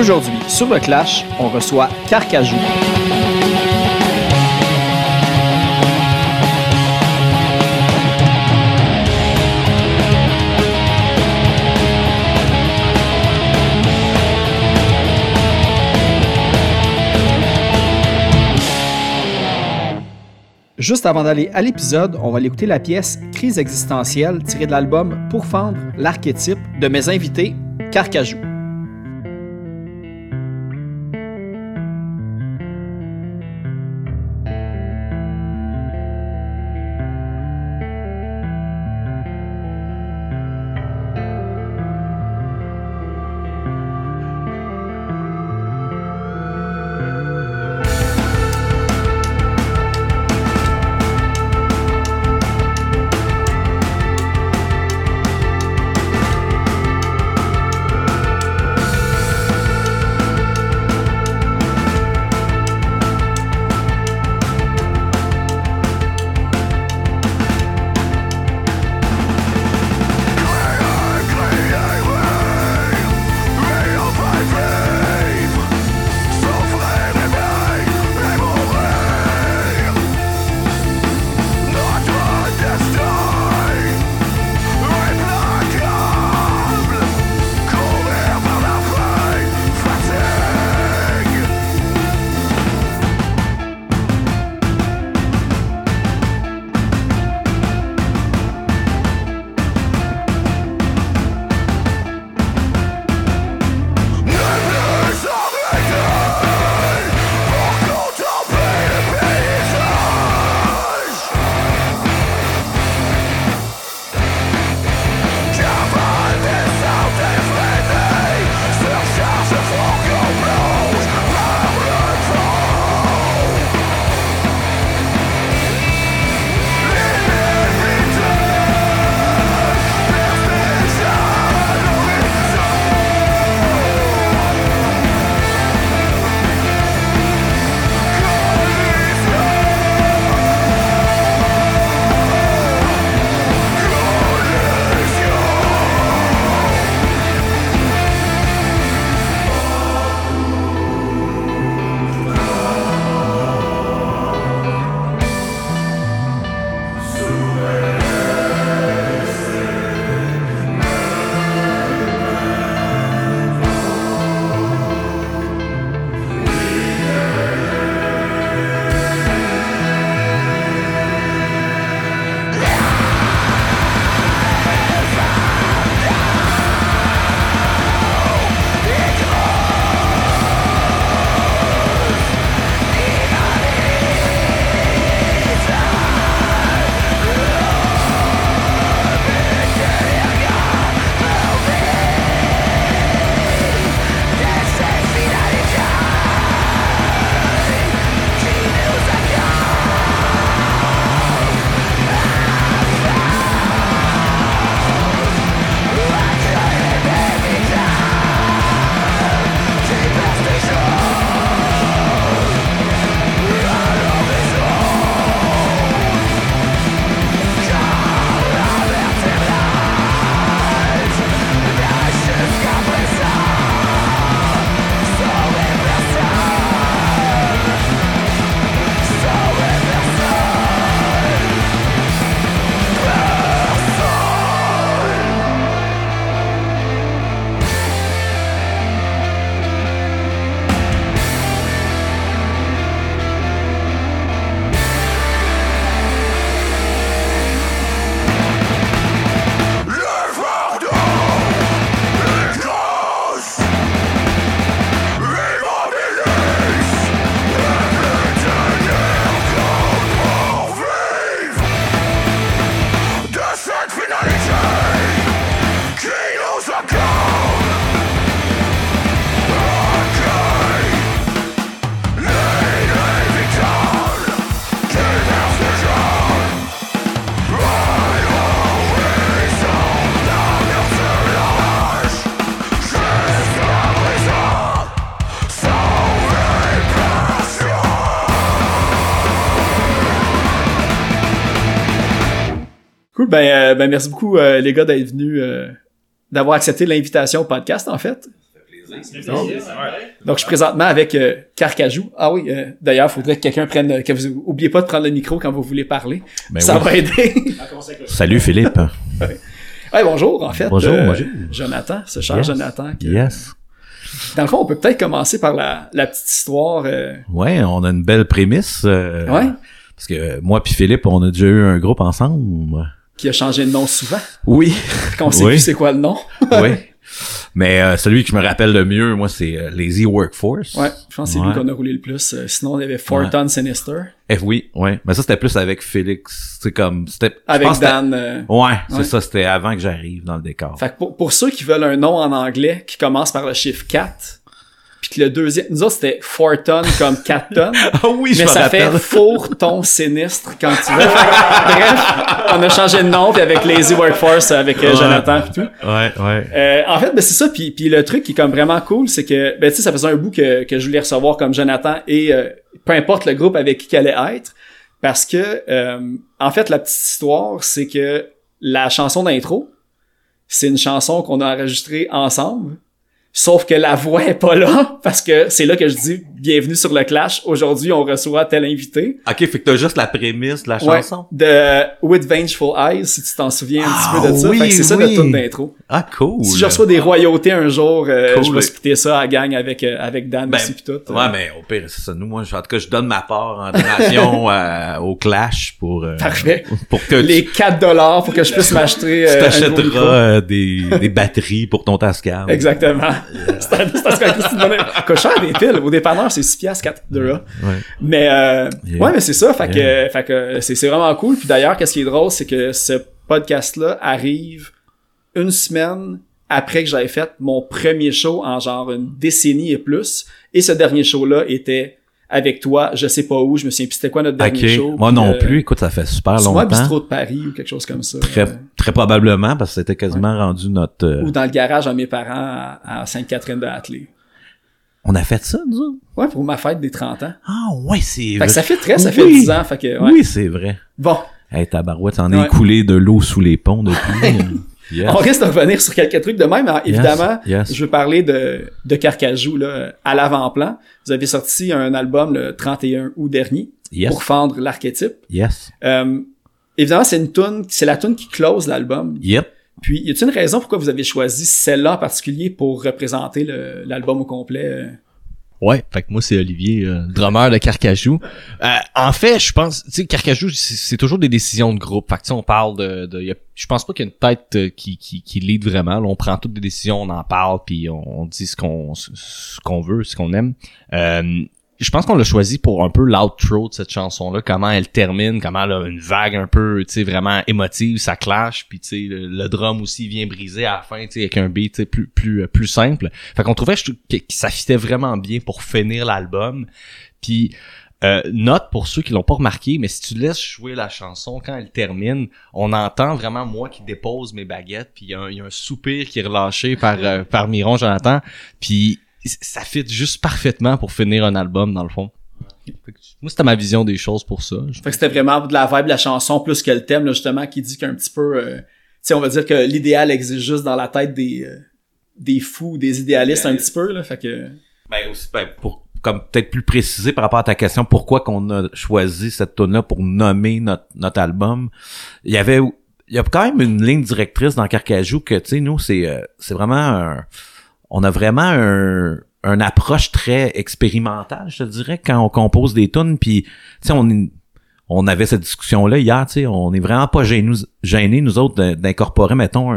Aujourd'hui, sur le Clash, on reçoit Carcajou. Juste avant d'aller à l'épisode, on va aller écouter la pièce Crise existentielle tirée de l'album Pour fendre l'archétype de mes invités, Carcajou. Ben, ben merci beaucoup, les gars, d'être venus, d'avoir accepté l'invitation au podcast, en fait. Donc, je suis présentement avec euh, Carcajou. Ah oui, euh, d'ailleurs, il faudrait que quelqu'un prenne... euh, que vous oubliez pas de prendre le micro quand vous voulez parler. Ben Ça oui. va aider. Salut Philippe. ouais, bonjour, en fait. Bonjour, euh, bonjour. Jonathan, ce cher Yes. Jonathan. qui- Yes. Dans le fond, on peut peut-être commencer par la, la petite histoire. euh, Ouais, on a une belle prémisse. euh, Ouais. Parce que euh, moi puis Philippe, on a déjà eu un groupe ensemble. Qui a changé de nom souvent. Oui. Qu'on sait Oui. plus c'est quoi le nom. oui. Mais euh, celui que je me rappelle le mieux, moi, c'est euh, Lazy Workforce. Ouais, je pense que c'est lui qu'on a roulé le plus. Euh, sinon, il y avait Forton Sinister. Eh oui, ouais. Mais ça, c'était plus avec Félix. C'est comme... c'était Avec Dan. euh, Ouais, c'est Ouais. ça. C'était avant que j'arrive dans le décor. Fait que pour, pour ceux qui veulent un nom en anglais qui commence par le chiffre 4, puis que le deuxième, nous autres c'était Forton comme 4 tonnes, Ah oui, mais ça fait four ton sinistre quand tu veux. Bref, on a changé de nom puis avec Lazy Workforce, avec euh, Ouais. Jonathan et tout. Ouais, ouais. Euh, en fait, ben c'est ça. Puis, puis le truc qui est comme vraiment cool, c'est que ben tu sais, ça faisait un bout que, que je voulais recevoir comme Jonathan et euh, peu importe le groupe avec qui qu'elle allait être, parce que euh, en fait la petite histoire, c'est que la chanson d'intro, c'est une chanson qu'on a enregistrée ensemble. Sauf que la voix est pas là, parce que c'est là que je dis bienvenue sur le Clash. Aujourd'hui, on reçoit tel invité. Ok, fait que t'as juste la prémisse de la Ouais, chanson? de With Vengeful Eyes, si tu t'en souviens un Ah, petit peu de ça. oui, Fait que c'est ça notre tune d'intro. Ah, cool. Si je reçois des royautés un jour, euh, Cool. je vais splitter ça à gang avec, euh, avec Dan Ben, aussi pis tout. euh. Ouais, mais au pire, c'est ça. Nous, moi, je- en tout cas, je donne ma part en donation euh, au Clash pour, euh, Parfait. pour que Les 4 dollars pour que je puisse m'acheter tu euh, t'achèteras des, des batteries pour ton Tascam. Exactement. C'est bonne- Coûte cher des piles. Au dépanneur, c'est 6 piastres 4 de là. Ouais. Mais euh, Yeah. ouais, mais c'est ça. Fait que, Yeah. fait que c'est c'est vraiment cool. Puis d'ailleurs, qu'est-ce qui est drôle, c'est que ce podcast-là arrive une semaine après que j'avais fait mon premier show en genre une décennie et plus. Et ce dernier show-là était avec toi, je sais pas où, je me souviens plus c'était quoi notre dernier Ok. show. Moi non euh, plus. Écoute, ça fait super longtemps. bistrot de Paris ou quelque chose comme ça. Très, Euh, très probablement parce que c'était quasiment rendu notre. euh, ou dans le garage à mes parents à, à Sainte-Catherine de Hatley. On a fait ça, nous? Ouais, pour ma fête des 30 ans. Ah ouais, c'est Fait vrai. que ça fait très, ça fait Oui. 10 ans. Fait que, ouais. Oui, c'est vrai. Bon, Hey, tabarouette, t'en Ouais. es coulé de l'eau sous les ponts depuis. Yes. on risque de revenir sur quelques trucs de même. mais évidemment, yes. je veux parler de, de Carcajou là, à l'avant-plan. Vous avez sorti un album le 31 août dernier pour fendre l'archétype. Yes. Euh, évidemment, c'est une tune, c'est la tune qui close l'album. Yep. Puis, y a-t-il une raison pourquoi vous avez choisi celle-là en particulier pour représenter l'album au complet? Ouais, fait que moi c'est Olivier, euh, drummer de Carcajou. Euh, en fait, je pense, tu sais, Carcajou, c'est toujours des décisions de groupe. Fait que on parle de, de je pense pas qu'il y a une tête euh, qui, qui, qui lead vraiment. On prend toutes des décisions, on en parle, puis on, dit ce qu'on qu'on veut, ce qu'on aime. Euh, je pense qu'on l'a choisi pour un peu l'outro de cette chanson-là, comment elle termine, comment elle a une vague un peu, tu sais, vraiment émotive, ça clash, puis tu sais, le, drum aussi vient briser à la fin, tu sais, avec un beat, plus plus euh, plus simple. Fait qu'on trouvait je- que, ça fitait vraiment bien pour finir l'album. Puis euh, note pour ceux qui l'ont pas remarqué, mais si tu laisses jouer la chanson quand elle termine, on entend vraiment moi qui dépose mes baguettes, puis il y, a un- il y a un soupir qui est relâché par euh, par Miron Jonathan, puis ça fit juste parfaitement pour finir un album dans le fond. Moi c'était ma vision des choses pour ça. Je- Fait que c'était vraiment de la vibe de la chanson plus que le thème, là, justement, qui dit qu'un petit peu, euh, tu sais, on va dire que l'idéal existe juste dans la tête des, euh, des fous, des idéalistes un petit peu, là. Fait que, Ben aussi, ben, pour comme peut-être plus préciser par rapport à ta question, pourquoi qu'on a choisi cette tune là pour nommer notre notre album. Il y avait il y a quand même une ligne directrice dans Carcajou que tu sais nous c'est euh, c'est vraiment un, on a vraiment un une approche très expérimentale, je te dirais quand on compose des tunes puis tu sais on on avait cette discussion là hier, tu sais, on est vraiment pas gênés nous autres d'in- d'incorporer mettons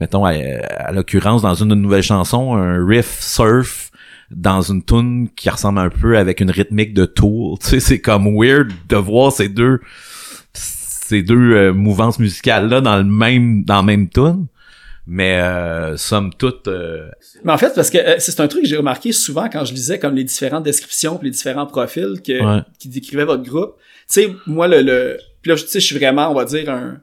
mettons à, l'occurrence dans une nouvelle chanson un riff surf dans une tune qui ressemble un peu avec une rythmique de Tool. Tu sais, c'est comme weird de voir ces deux ces deux euh, mouvances musicales là dans le même dans la même tune. Mais euh, somme toute euh, mais en fait, parce que euh, c'est un truc que j'ai remarqué souvent quand je lisais comme les différentes descriptions pis les différents profils que, Ouais. qui décrivaient votre groupe. Tu sais, moi, le, le, puis là, tu sais, je suis vraiment, on va dire, un,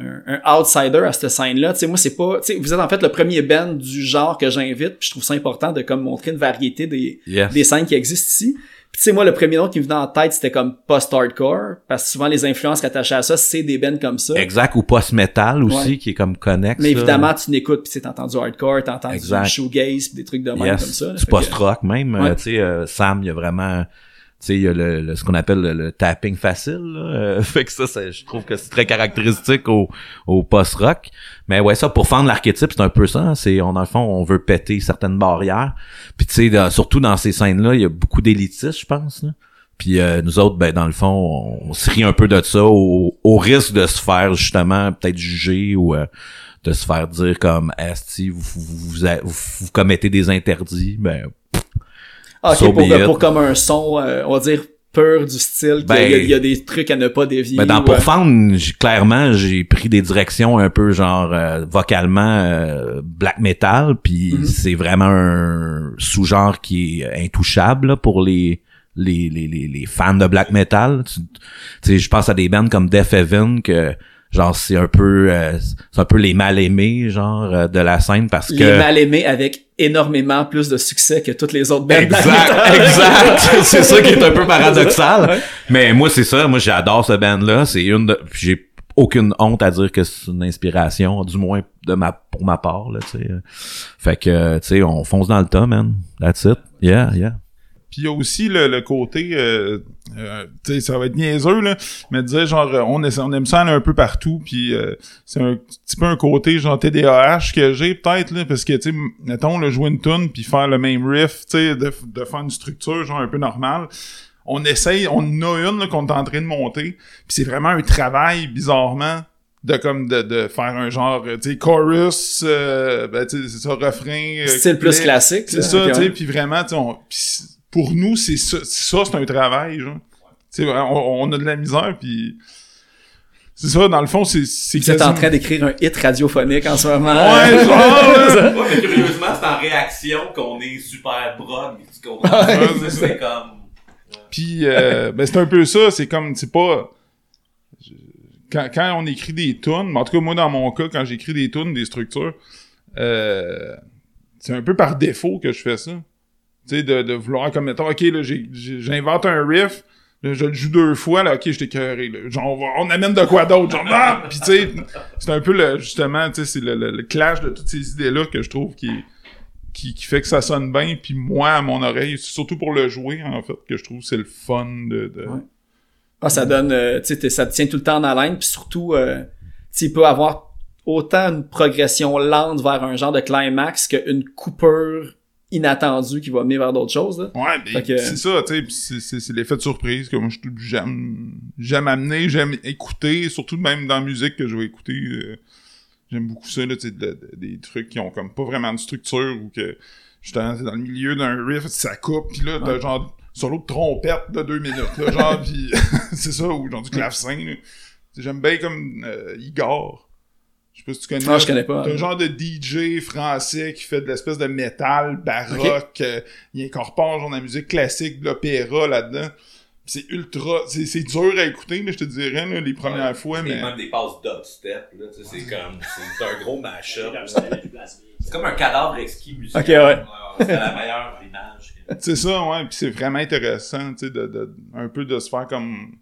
un, un outsider à cette scène-là. Tu sais, moi, c'est pas, tu sais, vous êtes en fait le premier band du genre que j'invite, puis je trouve ça important de comme montrer une variété des, yes. des scènes qui existent ici. Puis tu sais, moi, le premier nom qui me venait en tête, c'était comme post-hardcore, parce que souvent, les influences rattachées à ça, c'est des bands comme ça. Exact, ou post-metal aussi, Ouais. qui est comme connexe. Mais là. évidemment, tu n'écoutes, puis tu sais, t'entends du hardcore, t'entends du Exact. shoegaze, puis des trucs de même Yes. comme ça. là. Du que- post-rock même. Ouais. euh, tu sais, euh, Sam, il y a vraiment... Sais, il y a le, le- ce qu'on appelle le, le tapping facile. Là. Euh, fait que ça, je trouve que c'est très caractéristique au, au post-rock. Mais ouais, ça, pour fendre l'archétype, c'est un peu ça. hein. C'est, on, dans le fond, on veut péter certaines barrières. Puis tu sais, surtout dans ces scènes-là, il y a beaucoup d'élitistes, je pense. Là. Puis euh, nous autres, ben dans le fond, on, se rit un peu de ça au, au risque de se faire justement peut-être juger ou euh, de se faire dire comme Asti, vous, vous, vous, vous- vous commettez des interdits. Ben Ah, ok, So pour, pour comme un son, euh, on va dire, pur du style, Ben, y a- il y, a des trucs à ne pas dévier. Ben, dans ou, Pour euh, clairement, j'ai pris des directions un peu genre euh, vocalement euh, black metal, puis Mhm. c'est vraiment un sous-genre qui est intouchable là, pour les les, les, les, les fans de black metal. Tu tu sais, je pense à des bands comme Death Heaven que genre c'est un peu euh, c'est un peu les mal aimés genre euh, de la scène parce les que mal aimés avec énormément plus de succès que toutes les autres bandes. Exact, exact. c'est ça qui est un peu paradoxal. Ouais. Mais moi, c'est ça. Moi, j'adore ce band-là. C'est une de, j'ai aucune honte à dire que c'est une inspiration, du moins de ma, pour ma part, là, tu sais. Fait que, tu sais, on fonce dans le tas, man. That's it. Yeah, yeah. Puis il y a aussi le, le côté, euh, euh, tu sais, ça va être niaiseux, là, mais dire genre, euh, on, essa- on aime ça aller un peu partout, puis euh, c'est un petit peu un côté genre TDAH que j'ai peut-être, là, parce que, tu sais, mettons, le jouer une tune puis faire le même riff, tu sais, de, de faire une structure genre un peu normale, on essaye, on en a une qu'on est en train de monter, puis c'est vraiment un travail, bizarrement, de comme de, de faire un genre, euh, tu sais, chorus, euh, ben, tu sais, c'est ça, refrain... euh, Style plus classique. C'est ça, tu sais, puis vraiment, tu sais, pour nous, c'est ça, ça c'est un travail, genre. Tu sais, on, on a de la misère, puis c'est ça, dans le fond, c'est c'est Vous êtes en train d'écrire un hit radiophonique en ce moment. Ouais, genre. Ouais, mais curieusement, c'est en réaction qu'on est super prog. Tu comprends? Ouais, c'est comme... Puis, euh, ben, c'est un peu ça, c'est comme, c'est pas... Quand, quand on écrit des tunes, mais en tout cas, moi, dans mon cas, quand j'écris des tunes, des structures, euh, c'est un peu par défaut que je fais ça. De, vouloir, comme, mettons, OK, là, j'invente un riff, je le joue deux fois, là, OK, je t'ai cœuré, là. Genre, on, amène de quoi d'autre, genre, ah! Tu sais, c'est un peu, le, justement, tu sais, c'est le, clash de toutes ces idées-là que je trouve qui, qui, fait que ça sonne bien, puis moi, à mon oreille, c'est surtout pour le jouer, en fait, que je trouve c'est le fun de... Ah, ça donne, euh, tu ça tient tout le temps la ligne, puis surtout, euh, tu peut avoir autant une progression lente vers un genre de climax qu'une coupure inattendue qui va mener vers d'autres choses. Là. Ouais, ben, que- c'est ça, tu sais, pis c'est- l'effet de surprise que moi je- j'aime j'aime amener, j'aime écouter, surtout même dans la musique que je vais écouter. euh, j'aime beaucoup ça, là, tu sais, de- de- des trucs qui ont comme pas vraiment de structure ou que justement dans le milieu d'un riff, ça coupe, pis là t'as Ouais. genre solo de trompette de deux minutes, là, genre, pis c'est ça, ou genre du clavecin, J'aime bien comme euh, Igor. Je sais pas si tu connais. Ah, je connais pas. C'est un genre de DJ français qui fait de l'espèce de métal baroque. euh, il incorpore genre de la musique classique, de l'opéra là-dedans. C'est ultra... C'est c'est dur à écouter, là, je te dirais, là, les premières fois, mais... même des passes dubstep, là, tu sais, c'est comme, c'est un gros mashup. C'est comme un cadavre exquis musical. Ok, ouais. C'est la meilleure image. C'est ça, ouais. Puis c'est vraiment intéressant, tu sais, de, de, un peu de se faire comme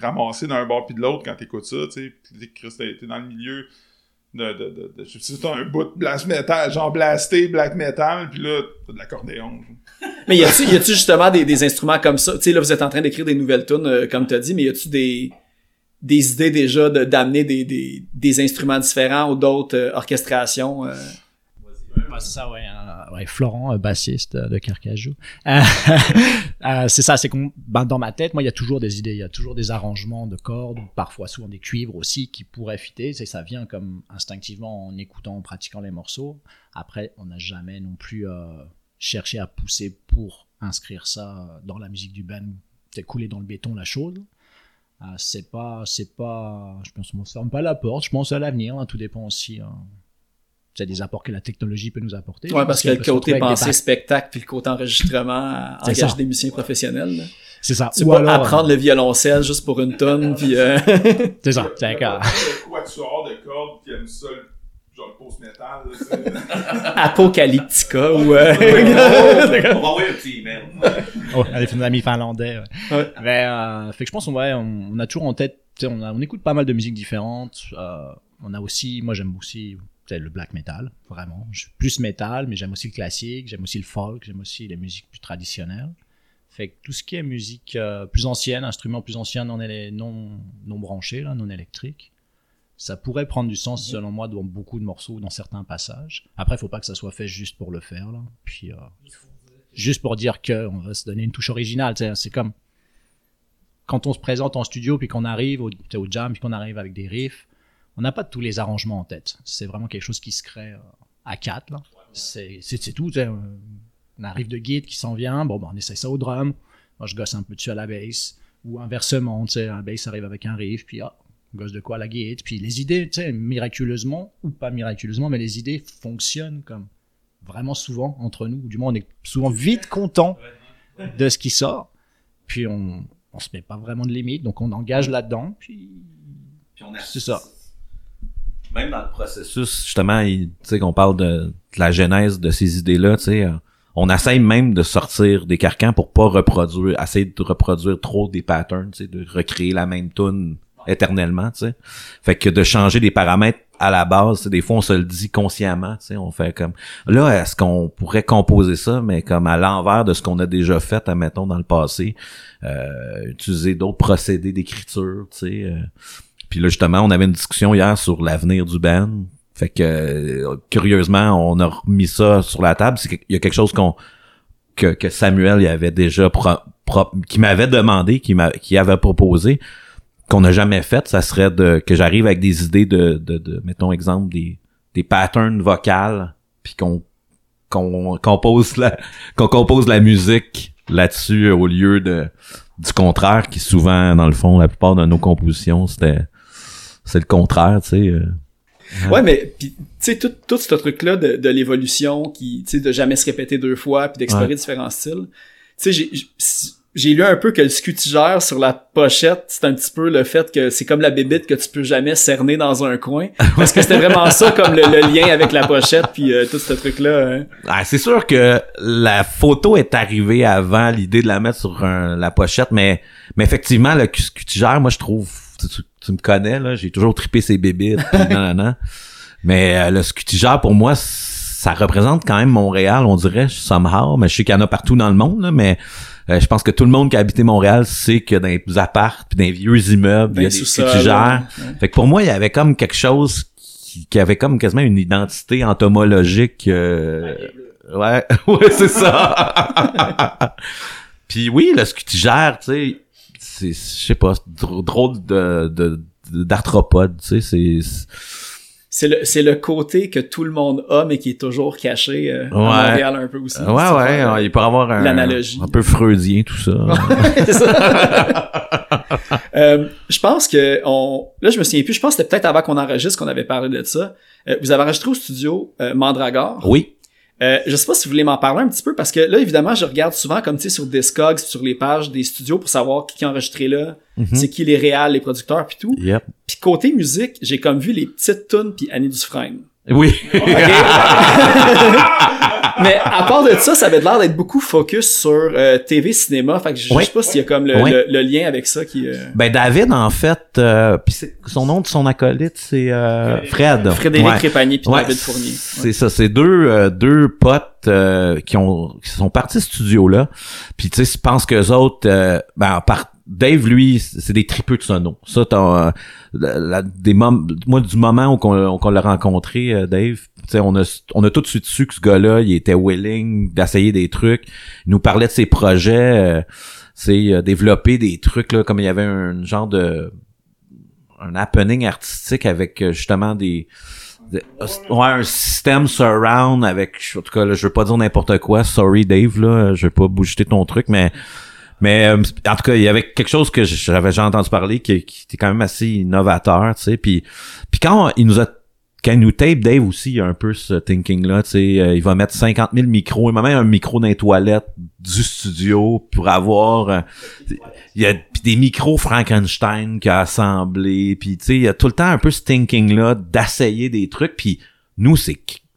ramasser d'un bord puis de l'autre quand t'écoutes ça, tu sais. Puis Chris, t'es t'es dans le milieu de... de, de, de je sais pas, t'as un bout de blast metal, genre blasté, black metal, puis là, t'as de l'accordéon. Mais y a-tu, y a-tu justement des, des instruments comme ça? Tu sais, là, vous êtes en train d'écrire des nouvelles tunes, euh, comme t'as dit, mais y a-tu des, des idées déjà de, d'amener des, des, des instruments différents ou d'autres euh, orchestrations? euh? Ouais, c'est ça, ouais. euh, ouais, Florent, euh, bassiste euh, de Carcajou. Euh, c'est ça, c'est qu'on, ben, dans ma tête, moi, il y a toujours des idées, il y a toujours des arrangements de cordes, parfois souvent des cuivres aussi qui pourraient fitter. Ça vient comme instinctivement en écoutant, en pratiquant les morceaux. Après, on n'a jamais non plus cherché à pousser pour inscrire ça dans la musique du band. C'est couler dans le béton la chose. C'est pas, c'est pas, je pense qu'on se ferme pas la porte. Je pense à l'avenir. hein, tout dépend aussi. hein, c'est des apports que la technologie peut nous apporter. Ouais, parce que le qu'on côté pensée spectacle puis le côté enregistrement euh, C'est engage ça. des musiciens professionnels. là. C'est ça. Tu Ou alors, apprendre le violoncelle juste pour une tonne puis euh, C'est ça. C'est. Le quatuor de cordes qui aime ça genre post-metal, là, c'est- Apocalyptica ou... euh, On va envoyer un petit email. Oh, avec nos amis finlandais. ouais. Ouais. Mais, euh, fait que je pense, ouais, on, on a toujours en tête, tu sais, on, a- on écoute pas mal de musiques différentes. euh, on a aussi, moi j'aime aussi sais, le black metal, vraiment. Je suis plus metal, mais j'aime aussi le classique, j'aime aussi le folk, j'aime aussi les musiques plus traditionnelles. Fait que tout ce qui est musique euh, plus ancienne, instruments plus anciens non, non, non branchés, là, non électriques, ça pourrait prendre du sens selon moi dans beaucoup de morceaux, dans certains passages. Après, il faut pas que ça soit fait juste pour le faire, là. Puis, euh, juste pour dire que on va se donner une touche originale. C'est comme quand on se présente en studio puis qu'on arrive au jam puis qu'on arrive avec des riffs, on n'a pas tous les arrangements en tête. C'est vraiment quelque chose qui se crée euh, à quatre. C'est tout. sais, euh, On arrive de guide qui s'en vient. Bon, ben, on essaie ça au drum. Moi, je gosse un peu dessus à la bass. Ou inversement, tu sais, un bass arrive avec un riff, puis ah, on gosse de quoi à la guide. Puis les idées, tu sais, miraculeusement, ou pas miraculeusement, mais les idées fonctionnent comme vraiment souvent entre nous. Du moins, on est souvent vite content de ce qui sort. Puis on, on se met pas vraiment de limite, donc on engage là-dedans. Puis c'est ça. Même dans le processus, justement, tu sais, qu'on parle de, la genèse de ces idées-là, tu sais, euh, on essaye même de sortir des carcans pour pas reproduire, essayer de reproduire trop des patterns, tu sais, de recréer la même tune éternellement, tu sais. Fait que de changer des paramètres à la base, des fois on se le dit consciemment, tu sais, on fait comme là est-ce qu'on pourrait composer ça mais comme à l'envers de ce qu'on a déjà fait admettons dans le passé, euh, utiliser d'autres procédés d'écriture, tu sais. euh, puis là, justement, on avait une discussion hier sur l'avenir du band. Fait que, curieusement, on a remis ça sur la table. Qu'il y a quelque chose qu'on que, que Samuel il avait déjà pro- qui m'avait demandé, qui qui avait proposé, qu'on n'a jamais fait. Ça serait de que j'arrive avec des idées de, de, de mettons exemple des des patterns vocales, puis qu'on qu'on compose la qu'on compose la musique là-dessus au lieu de du contraire qui souvent dans le fond la plupart de nos compositions c'était c'est le contraire tu sais euh. Ouais, mais puis tu sais tout, tout ce truc là de, de l'évolution qui tu sais de jamais se répéter deux fois puis d'explorer Ouais. différents styles. Tu sais j'ai lu un peu que le scutigère sur la pochette, c'est un petit peu le fait que c'est comme la bébite que tu peux jamais cerner dans un coin parce que c'était vraiment ça comme le, le lien avec la pochette puis euh, tout ce truc là. Ah, c'est sûr que la photo est arrivée avant l'idée de la mettre sur un- la pochette, mais, mais effectivement, le cutigère, moi, je trouve, tu, tu- tu me connais, là, j'ai toujours nan, nan, nan. Mais euh, le scutigère, pour moi, ça représente quand même Montréal, on dirait, somehow, mais je sais qu'il y en a partout dans le monde, là, mais euh, je pense que tout le monde qui a habité Montréal sait que dans les apparts puis dans les vieux immeubles, il y a les des scutigères. ouais. Fait que pour moi, il y avait comme quelque chose qui, qui avait comme quasiment une identité entomologique. euh, ouais, ouais, c'est ça. Puis oui, le scutigère, tu sais, c'est, je sais pas, drôle de, de, d'arthropode, tu sais, c'est, C'est le c'est le côté que tout le monde a mais qui est toujours caché euh, à. Montréal un peu aussi. ouais, ouais, il peut avoir un, L'analogie. un peu freudien, tout ça. C'est ça. Euh, je pense que on là je me souviens plus je pense que c'était peut-être avant qu'on enregistre qu'on avait parlé de ça Euh, vous avez enregistré au studio euh, Mandragore? Oui. Euh, je sais pas si vous voulez m'en parler un petit peu parce que là évidemment je regarde souvent comme tu sais sur Discogs sur les pages des studios pour savoir qui a enregistré là Mhm. c'est qui les réals les producteurs puis tout Yep. puis côté musique j'ai comme vu les petites tunes puis Annie Dufresne Oui. Mais à part de ça, ça avait l'air d'être beaucoup focus sur euh, TV cinéma. Fait que je Ouais. sais pas s'il y a comme le, Ouais. le- le lien avec ça qui. euh, Ben David, en fait, euh, c'est- son nom de son acolyte, c'est euh, Fred. Frédéric Ouais. Trépanier puis Ouais, David Fournier. C'est ça, c'est deux euh, deux potes euh, qui ont qui sont partis ce studio là. Puis tu sais, je pense que autres euh, ben par Dave lui, c'est des tripeux de sono. Ça t'as euh, des moi du moment où qu'on l'a rencontré euh, Dave, on a on a tout de suite su que ce gars-là, il était willing d'essayer des trucs, il nous parlait de ses projets euh, c'est développer des trucs là comme il y avait un genre de un happening artistique avec justement des de- ouais, un système surround avec, en tout cas, là, je veux pas dire n'importe quoi. Sorry, Dave, là, je veux pas bouger ton truc, mais, mais, euh, en tout cas, il y avait quelque chose que j'avais déjà entendu parler qui, qui était quand même assez innovateur, tu sais. Puis, puis quand il nous a, quand il nous tape, Dave aussi, il a un peu ce thinking-là, tu sais. euh, il va mettre 50 000 micros, il m'a même un micro dans les toilettes du studio pour avoir, euh, il y a des micros Frankenstein qu'il a assemblés puis tu sais il y a tout le temps un peu ce thinking là d'essayer des trucs puis nous, c'est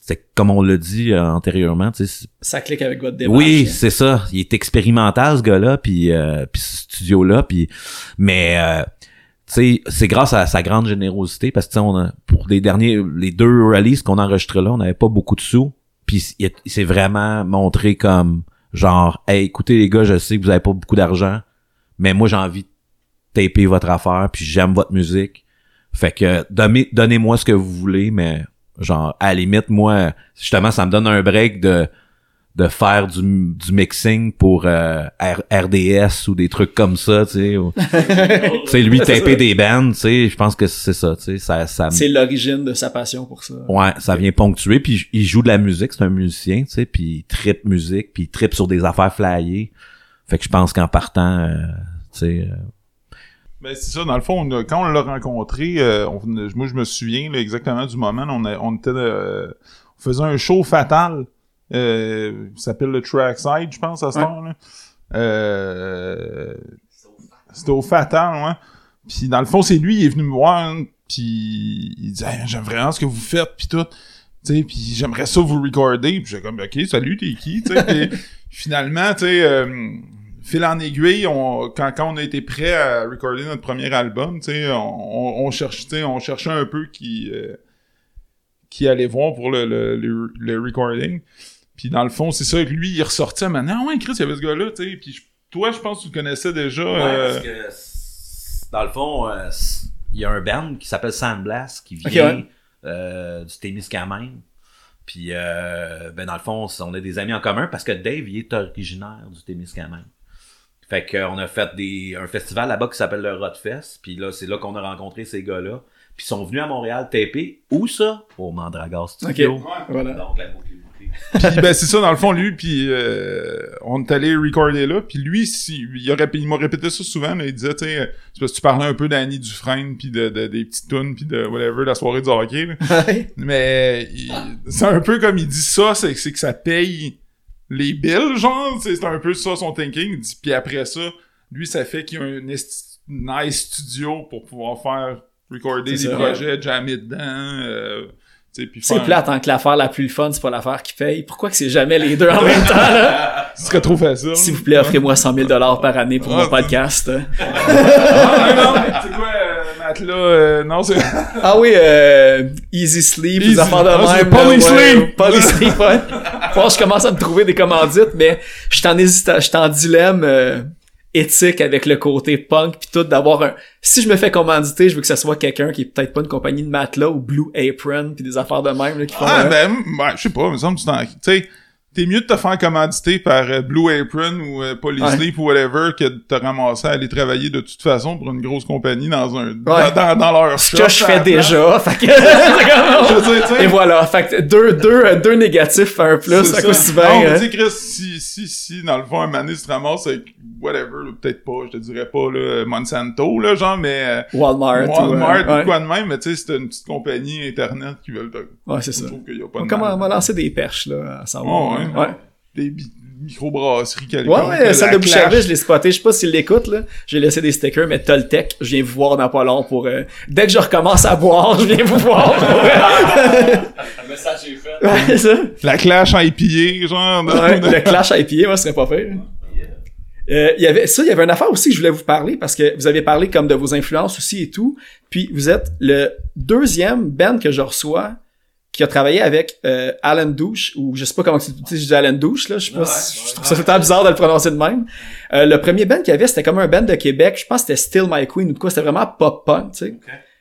c'est comme on l'a dit euh, antérieurement, tu sais, Ça clique avec votre démarche. oui, c'est ça. Il est expérimental ce gars-là, puis euh, puis ce studio-là, puis mais euh, tu sais, c'est grâce à sa grande générosité parce que tu sais, on a pour les derniers, les deux releases qu'on a enregistrés là, on n'avait pas beaucoup de sous, puis il, il s'est vraiment montré comme genre, hey, écoutez les gars, je sais que vous avez pas beaucoup d'argent, mais moi j'ai envie de taper votre affaire, puis j'aime votre musique, fait que donnez- donnez-moi ce que vous voulez, mais genre à la limite moi justement ça me donne un break de de faire du, du mixing pour euh, R- RDS ou des trucs comme ça, tu sais. ou- Tu sais, lui taper des bands, tu sais, je pense que c'est ça, tu sais, ça, ça, C'est l'origine de sa passion pour ça. ouais, ça vient ponctuer, puis il joue de la musique, c'est un musicien, tu sais, puis il tripe musique, puis il tripe sur des affaires flyées. Fait que je pense qu'en partant, euh, tu sais, euh, Ben, c'est ça, dans le fond, on a- quand on l'a rencontré, euh, on- moi je me souviens là, exactement du moment, on, a- on était euh, on faisait un show fatal, euh, qui s'appelle le Trackside, je pense, à ce Ouais. temps-là. Euh, c'était au fatal, ouais. Puis dans le fond, c'est lui, il est venu me voir, hein, puis il dit Hey, j'aime vraiment ce que vous faites, puis tout. Sais, puis j'aimerais ça vous recorder. Puis j'ai comme OK, salut, t'es qui? Finalement, tu sais, euh, fil en aiguille, on, quand, quand on a été prêt à recorder notre premier album, tu sais, on, on, on cherche, tu sais, on cherchait un peu qui, euh, qui allait voir pour le, le, le, le recording. Puis dans le fond, c'est ça que lui, il ressortait maintenant. Ah ouais, Chris, il y avait ce gars-là, tu sais. Puis je- toi, je pense que tu le connaissais déjà. euh, parce que dans le fond, euh, il y a un band qui s'appelle Sandblast qui vient ouais. euh, du Témiscamingue. Puis, euh, ben dans le fond, on a des amis en commun parce que Dave, il est originaire du Témiscamingue. Fait qu'on a fait des, un festival là-bas qui s'appelle le Rotfest. Puis là, c'est là qu'on a rencontré ces gars-là. Puis ils sont venus à Montréal taper. Où ça? Au Mandragore Studio. Ok. Voilà. Donc la boucle puis ben c'est ça dans le fond lui puis euh, on est allé recorder là puis lui si il aurait il m'a répété ça souvent là, il disait tu sais c'est parce que tu parlais un peu d'Annie Dufresne puis de, de des petites tunes puis de whatever la soirée du hockey là. mais il- c'est un peu comme il dit ça c'est c'est que ça paye les bills genre c'est un peu ça son thinking puis après ça lui ça fait qu'il y a un nice studio pour pouvoir faire recorder des ça. projets jammer dedans euh, C'est plate, tant que l'affaire la plus fun, c'est pas l'affaire qui paye. Pourquoi que c'est jamais les deux en même temps, là? ce serait trop facile S'il vous plaît, offrez-moi 100 000 par année pour Ah, mon podcast. Ah, non, mais euh, euh, non, c'est... Ah oui, euh, Easy Sleep, Easy- des affaires de ah, même. Poly Sleep. Poly Sleep, ouais. Faut que je commence à me trouver des commandites, mais je suis en hésita- je suis en dilemme euh, éthique avec le côté punk puis tout d'avoir un... Si je me fais commanditer, je veux que ce soit quelqu'un qui est peut-être pas une compagnie de matelas ou Blue Apron puis des affaires de même là, qui font... Ah, ben, ben, je sais pas, me semble tu t'en- tu sais, t'es mieux de te faire commanditer par euh, Blue Apron ou euh, Polysleep ou whatever que de te ramasser à aller travailler de toute façon pour une grosse compagnie dans un, dans, dans, dans leur ce que je à fais déjà. fait que- Je sais, Et voilà, fait que deux, deux, euh, deux négatifs, un plus, bien. mais hein. tu sais, Chris, si, si, si, dans le fond, un mané se ramasse avec whatever, peut-être pas, je te dirais pas, là, Monsanto, là, genre, mais, Walmart. Walmart ou, euh, ou ouais. quoi de même, mais tu sais, c'est une petite compagnie internet qui veulent te... Ouais, c'est Je ça. trouve qu'il y a pas On de commence mal. on va lancer des perches, là, à savoir. Ouais, ouais. ouais. des bi- microbrasseries Ouais, quelconques. ouais, la celle de Boucherville, je l'ai spoté. Je sais pas s'il l'écoute, là. J'ai laissé des stickers, mais Toltec, je viens vous voir dans pas long pour, euh, dès que je recommence à boire, je viens vous voir. Le message est fait. ouais, c'est ça. La Clash IPA, genre. de- Ouais, le clash à pied, moi, ce serait pas fait. Euh, il y avait ça, il y avait une affaire aussi que je voulais vous parler parce que vous avez parlé comme de vos influences aussi et tout. Puis vous êtes le deuxième band que je reçois qui a travaillé avec euh, Alan Douche ou je sais pas comment tu sais je dis Alan Douche là, je sais pas, si- je trouve ça tout le temps bizarre de le prononcer de même. Euh, le premier band qu'il y avait, c'était comme un band de Québec, je pense que c'était Still My Queen ou de quoi, c'était vraiment pop punk, tu sais.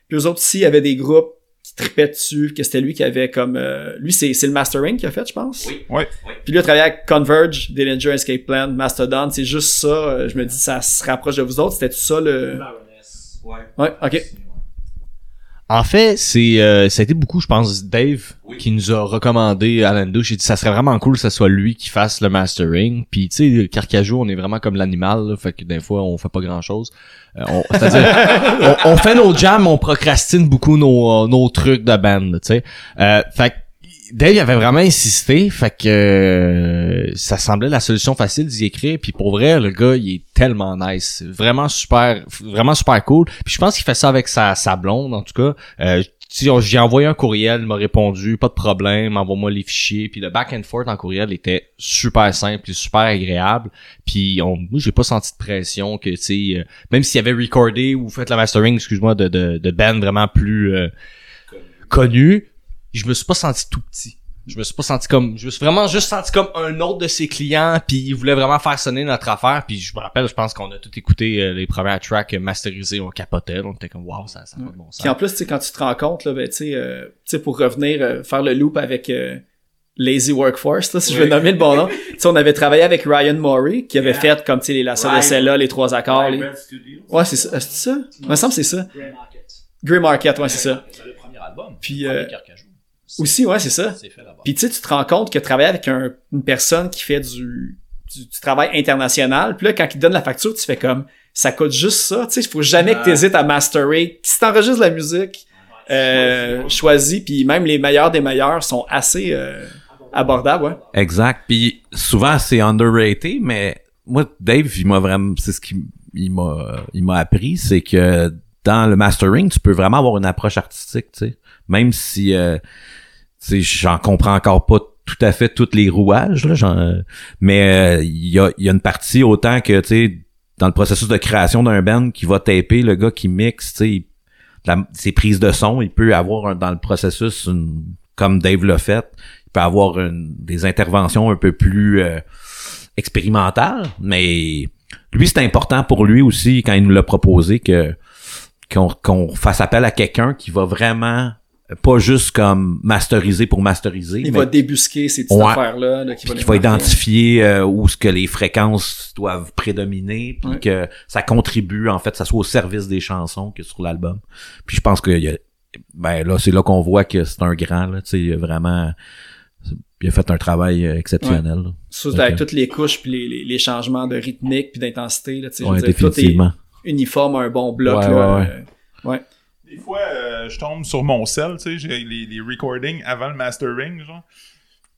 Puis eux autres aussi, il y avait des groupes qui tripaient dessus, que c'était lui qui avait comme euh, lui c'est c'est le mastering qu'il a fait, je pense. Oui. Ouais. Puis lui a travaillé avec Converge, Dillinger Escape Plan, Mastodon, c'est juste ça, euh, je me dis ça se rapproche de vous autres, c'était tout ça le Ouais. Ouais, OK. En fait, c'est euh, ça a été beaucoup, je pense, Dave Oui. qui nous a recommandé Alan Douche. J'ai dit ça serait vraiment cool que ce soit lui qui fasse le mastering. Puis tu sais, Carcajou, on est vraiment comme l'animal, là, fait que des fois on fait pas grand chose. C'est-à-dire, on, on fait nos jams, on procrastine beaucoup nos, euh, nos trucs de band, tu sais. Euh, fait que Dave avait vraiment insisté, fait que euh, ça semblait la solution facile d'y écrire. Puis pour vrai, le gars, il est tellement nice, vraiment super, vraiment super cool. Puis je pense qu'il fait ça avec sa, sa blonde, en tout cas. Euh, j'ai envoyé un courriel, il m'a répondu, pas de problème, envoie-moi les fichiers. Puis le back and forth en courriel était super simple et super agréable. Puis on, moi, j'ai pas senti de pression que, tu sais, euh, même s'il avait recordé ou fait la mastering, excuse-moi, de, de, de vraiment plus euh, connu, je me suis pas senti tout petit. Je me suis pas senti comme, je me suis vraiment juste senti comme un autre de ses clients, puis il voulait vraiment faire sonner notre affaire, puis je me rappelle, je pense qu'on a tout écouté euh, les premières tracks masterisées, on capotait, on était comme wow, ça, ça a pas de bon sens. Puis en plus, tu sais, quand tu te rends compte, là, ben, tu sais, euh, tu sais, pour revenir, euh, faire le loop avec euh, Lazy Workforce, là, si je veux nommer le bon nom. Tu sais, on avait travaillé avec Ryan Murray, qui avait fait, comme, tu sais, les La Sola Cella, les trois accords. les- Ouais, c'est ça. C'est ça? Il me semble que c'est ça. Grey Market. Grey Market, ouais, c'est ça. C'est le premier album. Puis, premier euh. Aussi, ouais, c'est ça. C'est fait là-bas. Puis tu sais, tu te rends compte que travailler avec un- une personne qui fait du, du, du travail international, puis là, quand il te donne la facture, tu fais comme, ça coûte juste ça, tu sais, il faut jamais que tu hésites à masterer. Si t'enregistres la musique, euh, choisis, puis même les meilleurs des meilleurs sont assez euh, abordables, ouais. Exact. Puis souvent c'est underrated, mais moi Dave, il m'a vraiment, c'est ce qu'il il m'a, il m'a appris, c'est que dans le mastering, tu peux vraiment avoir une approche artistique, tu sais, même si, euh, j'en comprends encore pas tout à fait tous les rouages, là, euh, mais euh, il y a, y a une partie autant que, tu sais, dans le processus de création d'un band qui va taper, le gars qui mixe, tu sais, ses prises de son, il peut avoir un- dans le processus une, comme Dave l'a fait, il peut avoir une- des interventions un peu plus euh, expérimentales, mais lui c'est important pour lui aussi quand il nous l'a proposé que qu'on qu'on fasse appel à quelqu'un qui va vraiment pas juste comme masteriser pour masteriser, Il mais va débusquer ces petites Ouais. affaires-là. là, qui va marquer. identifier euh, où ce que les fréquences doivent prédominer, puis Ouais. que ça contribue en fait, ça soit au service des chansons que sur l'album. Puis je pense que y a- ben là c'est là qu'on voit que c'est un grand là, tu sais il a vraiment il a fait un travail euh, exceptionnel. Surtout Ok. avec toutes les couches puis les, les, les changements de rythmique puis d'intensité, là, tu sais, Ouais, tout est uniforme, un bon bloc, Ouais, là. ouais, ouais. euh, ouais. Des fois, euh, je tombe sur mon cell, tu sais, j'ai les, les recordings avant le mastering, genre.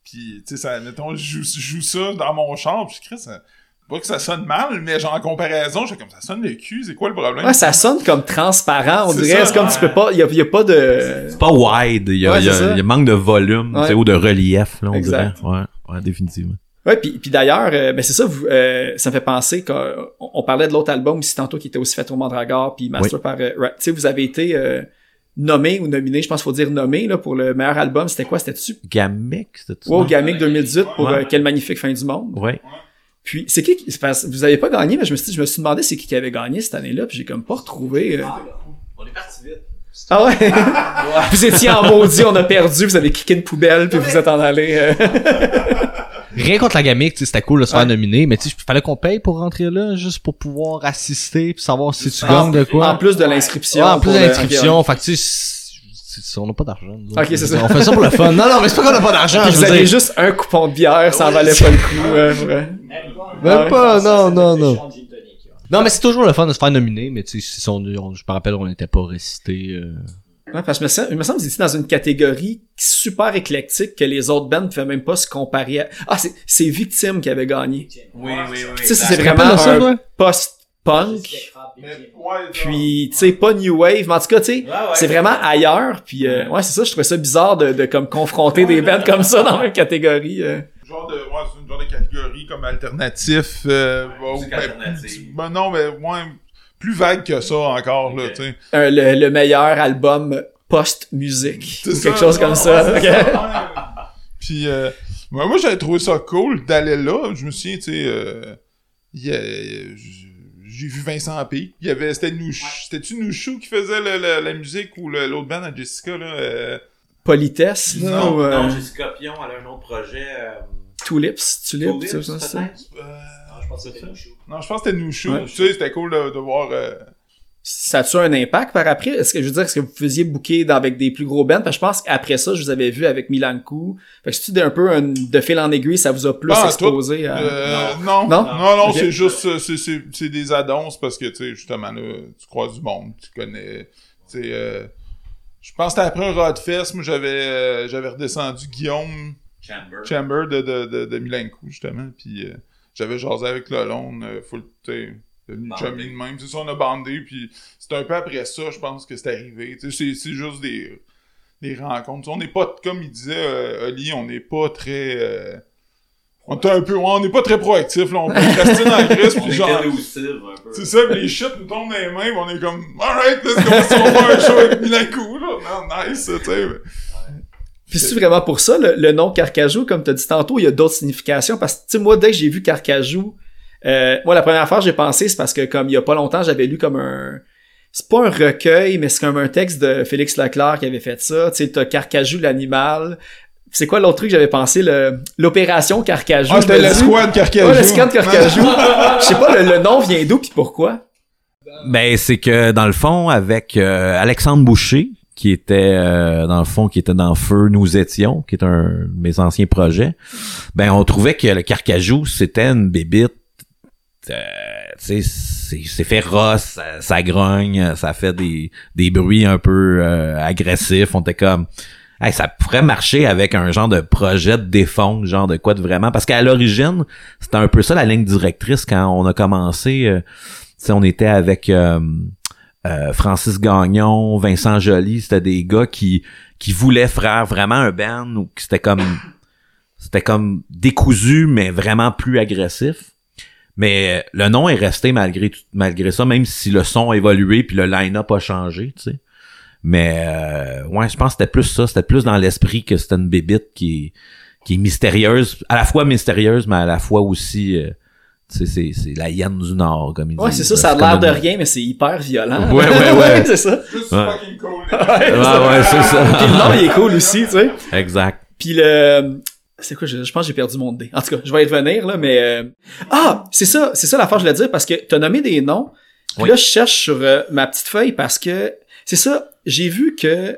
Puis, tu sais, ça, mettons, je joue, ça dans mon char, puis je ça. Pas que ça sonne mal, mais genre en comparaison, je suis comme ça sonne le cul, c'est quoi le problème? Ouais, ça sonne comme transparent, on dirait. C'est comme ouais. tu peux pas, il y a, y a pas de. C'est pas wide, il y a, Ouais, il y a- y manque de volume, tu sais, Ouais. ou de relief là on Exact. dirait. Ouais, ouais, définitivement. Ouais, puis, puis d'ailleurs, euh, ben c'est ça, vous, euh, ça me fait penser qu'on on parlait de l'autre album aussi tantôt qui était aussi fait au Mandragore puis master par. euh, tu sais, vous avez été euh, nommé ou nominé, je pense qu'il faut dire nommé là pour le meilleur album. C'était quoi? C'était-tu? Gamic, c'était ça? Wow, Gamic 2018 pour Ouais. euh, Quelle magnifique fin du monde. Ouais. Puis c'est qui qui- c'est parce- vous avez pas gagné, mais je me suis dit, je me suis demandé c'est qui qui avait gagné cette année-là, puis j'ai comme pas retrouvé. euh. On est parti vite. Ah ouais? vous étiez en maudit, on a perdu, vous avez kické une poubelle puis vous êtes en allé. Rien contre la gamique, tu sais, c'était cool de se faire Ouais. nominer, mais tu sais, fallait qu'on paye pour rentrer là, juste pour pouvoir assister puis savoir si tu En- gagnes de quoi. En plus de l'inscription. Ouais, en plus de l'inscription, fait que tu on n'a pas d'argent. Ok, c'est ça. On fait ça pour le fun. Non, non, mais c'est pas qu'on n'a pas d'argent. Vous avez dire. juste un coupon de bière, ça en valait pas le coup. euh, vrai. Même pas, non, non, non. Non, mais c'est toujours le fun de se faire nominer, mais tu sais, si on, on- je me rappelle, on n'était pas récité. Ouais, parce que me semble- il me semble que vous étiez dans une catégorie super éclectique que les autres bands ne pouvaient même pas se comparer à... Ah, c'est, c'est Victime qui avait gagné. Oui, oui, oui. Tu sais, c'est vraiment ça, un post-punk. Mais, ouais, Puis, tu sais, pas New Wave, mais en tout cas, tu sais, c'est vraiment ailleurs. Puis, euh, ouais, c'est ça, je trouvais ça bizarre de, de comme confronter des bands comme ça dans une catégorie. euh. genre de, ouais, c'est une genre de catégorie comme alternatif. Euh, ouais, ben, alternative. ben non, mais ouais, plus vague que ça encore, là, tu sais. Un- le, le meilleur album post-musique. Ça, quelque chose comme ça. ça. Puis, euh, moi, moi, j'avais trouvé ça cool d'aller là. Je me souviens, tu sais, euh, il y a- j'ai vu Vincent P. Il y avait, c'était Nouchou. C'était-tu Nouchou qui faisait le- le- la musique ou l'autre band à Jessica, là? euh, Politesse, là, Non, ou, euh, Jessica Pion, elle a un autre projet. Tulips, Tulips, sais, ça, ça. euh, non, je pense que c'était Nouchou. Ouais. Tu sais, c'était cool de, de voir... euh, Ça a-tu un impact par après? Est-ce que je veux dire, est-ce que vous faisiez booker dans- avec des plus gros bands? Parce que je pense qu'après ça, je vous avais vu avec Milan Kou. Fait que c'est un peu un- de fil en aiguille, ça vous a plus exposé à... Euh, non. Non? Non, non, c'est juste, euh, c'est, c'est, c'est des addons, c'est parce que, tu sais, justement, là, tu croises du monde, tu connais, tu sais, euh, je pense que c'était après un Rodfest, moi, j'avais, euh, j'avais redescendu Guillaume Chamber. Chamber de, de, de, de Milenko, justement, puis euh, j'avais jasé avec Lolone, euh, full, tu sais, devenu chummy de même, c'est ça, on a bandé, puis c'est un peu après ça, je pense que c'est arrivé, tu sais, c'est, juste des, les rencontres. On n'est pas, comme il disait euh, Oli, on n'est pas très... euh, on est un peu... ouais, on n'est pas très proactif, là. On procrastine en crise, puis genre... C'est ça, pis les shit nous tombent dans les mains, pis on est comme, alright, let's go, si on va un show avec Milaku, là. Non, nice, tu sais. Puis c'est vraiment pour ça, le, le nom Carcajou, comme tu as dit tantôt, il y a d'autres significations. Parce que, tu sais, moi, dès que j'ai vu Carcajou, euh, moi, la première fois que j'ai pensé, c'est parce que, comme il y a pas longtemps, j'avais lu comme un... C'est pas un recueil, mais c'est comme un texte de Félix Leclerc qui avait fait ça. Tu sais, t'as Carcajou l'animal. C'est quoi l'autre truc que j'avais pensé? le L'opération Carcajou. Ah, c'était dis- l'escouade Carcajou. Ouais, l'escouade Carcajou. Je sais pas, le, le nom vient d'où puis pourquoi? Ben c'est que dans le fond avec euh, Alexandre Boucher qui était euh, dans le fond qui était dans Feu nous étions qui est un de mes anciens projets ben on trouvait que le carcajou c'était une bébite euh, c'est c'est féroce ça, ça grogne ça fait des des bruits un peu euh, agressifs on était comme Hey, ça pourrait marcher avec un genre de projet de défense, genre de quoi de vraiment. Parce qu'à l'origine, c'était un peu ça la ligne directrice quand on a commencé. euh, on était avec euh, Francis Gagnon, Vincent Joly, c'était des gars qui qui voulaient faire vraiment un band ou qui c'était comme c'était comme décousu mais vraiment plus agressif. Mais le nom est resté malgré malgré ça, même si le son a évolué puis le line-up a changé, tu sais. Mais euh, ouais, je pense que c'était plus ça, c'était plus dans l'esprit que c'était une bébite qui qui est mystérieuse, à la fois mystérieuse mais à la fois aussi euh, c'est c'est la hyène du nord comme ils Ouais, disent, c'est ça, ça a l'air de rien, mais c'est hyper violent. Ouais, ouais, ouais. c'est ça. Juste Ouais. fucking cool. Ouais, Ouais, ouais, c'est ça. Puis le nom, il est cool aussi, tu sais. Exact. Puis le... C'est quoi, je, je pense que j'ai perdu mon dé. En tout cas, je vais y revenir, là, mais... euh, Ah! C'est ça, c'est ça l'affaire, je voulais dire, parce que t'as nommé des noms. Puis Oui. là, je cherche sur euh, ma petite feuille parce que... C'est ça, j'ai vu que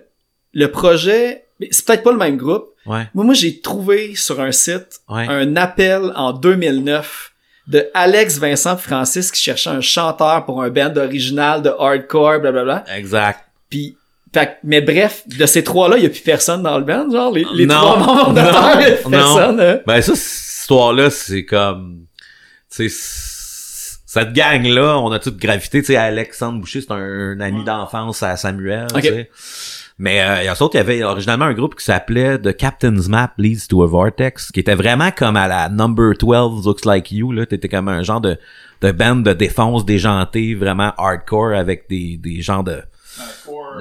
le projet... mais C'est peut-être pas le même groupe. Ouais, Moi, moi j'ai trouvé sur un site ouais. un appel en 2009 de Alex Vincent Francis qui cherchait un chanteur pour un band original de hardcore, blablabla. Exact. Puis, fait, que- mais bref, de ces trois-là, il y a plus personne dans le band, genre les, les Non, trois membres non, plus non. personne. hein. Ben ça, cette histoire-là, c'est comme... Tu sais, cette gang-là, on a toute gravité. Tu sais, Alexandre Boucher, c'est un, ami d'enfance à Samuel, Ok. tu sais. Mais euh, il y a autres, il y avait originalement un groupe qui s'appelait The Captain's Map Leads to a Vortex, qui était vraiment comme à la Number 12 Looks Like You, là. T'étais comme un genre de, de band de défense déjanté, vraiment hardcore, avec des, des genres de...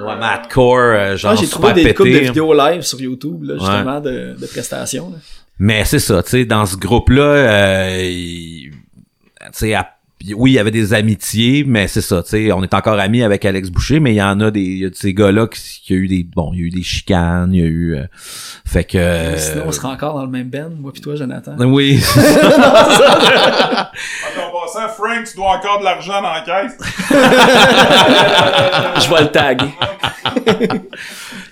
Ouais, madcore, euh, genre Ah, j'ai trouvé des coupes de vidéos live sur YouTube, là, justement, de, de prestations. là. Mais c'est ça, tu sais, dans ce groupe-là, euh, tu sais, à- oui, il y avait des amitiés, mais c'est ça, tu sais, on est encore amis avec Alex Boucher, mais il y en a des, il y a de ces gars-là qui, qui a eu des, bon, il y a eu des chicanes, il y a eu, euh, fait que, euh, Sinon, on sera encore dans le même band, moi pis toi, Jonathan. oui, Attends, en passant, Frank, tu dois encore de l'argent dans la caisse. Je vais le taguer.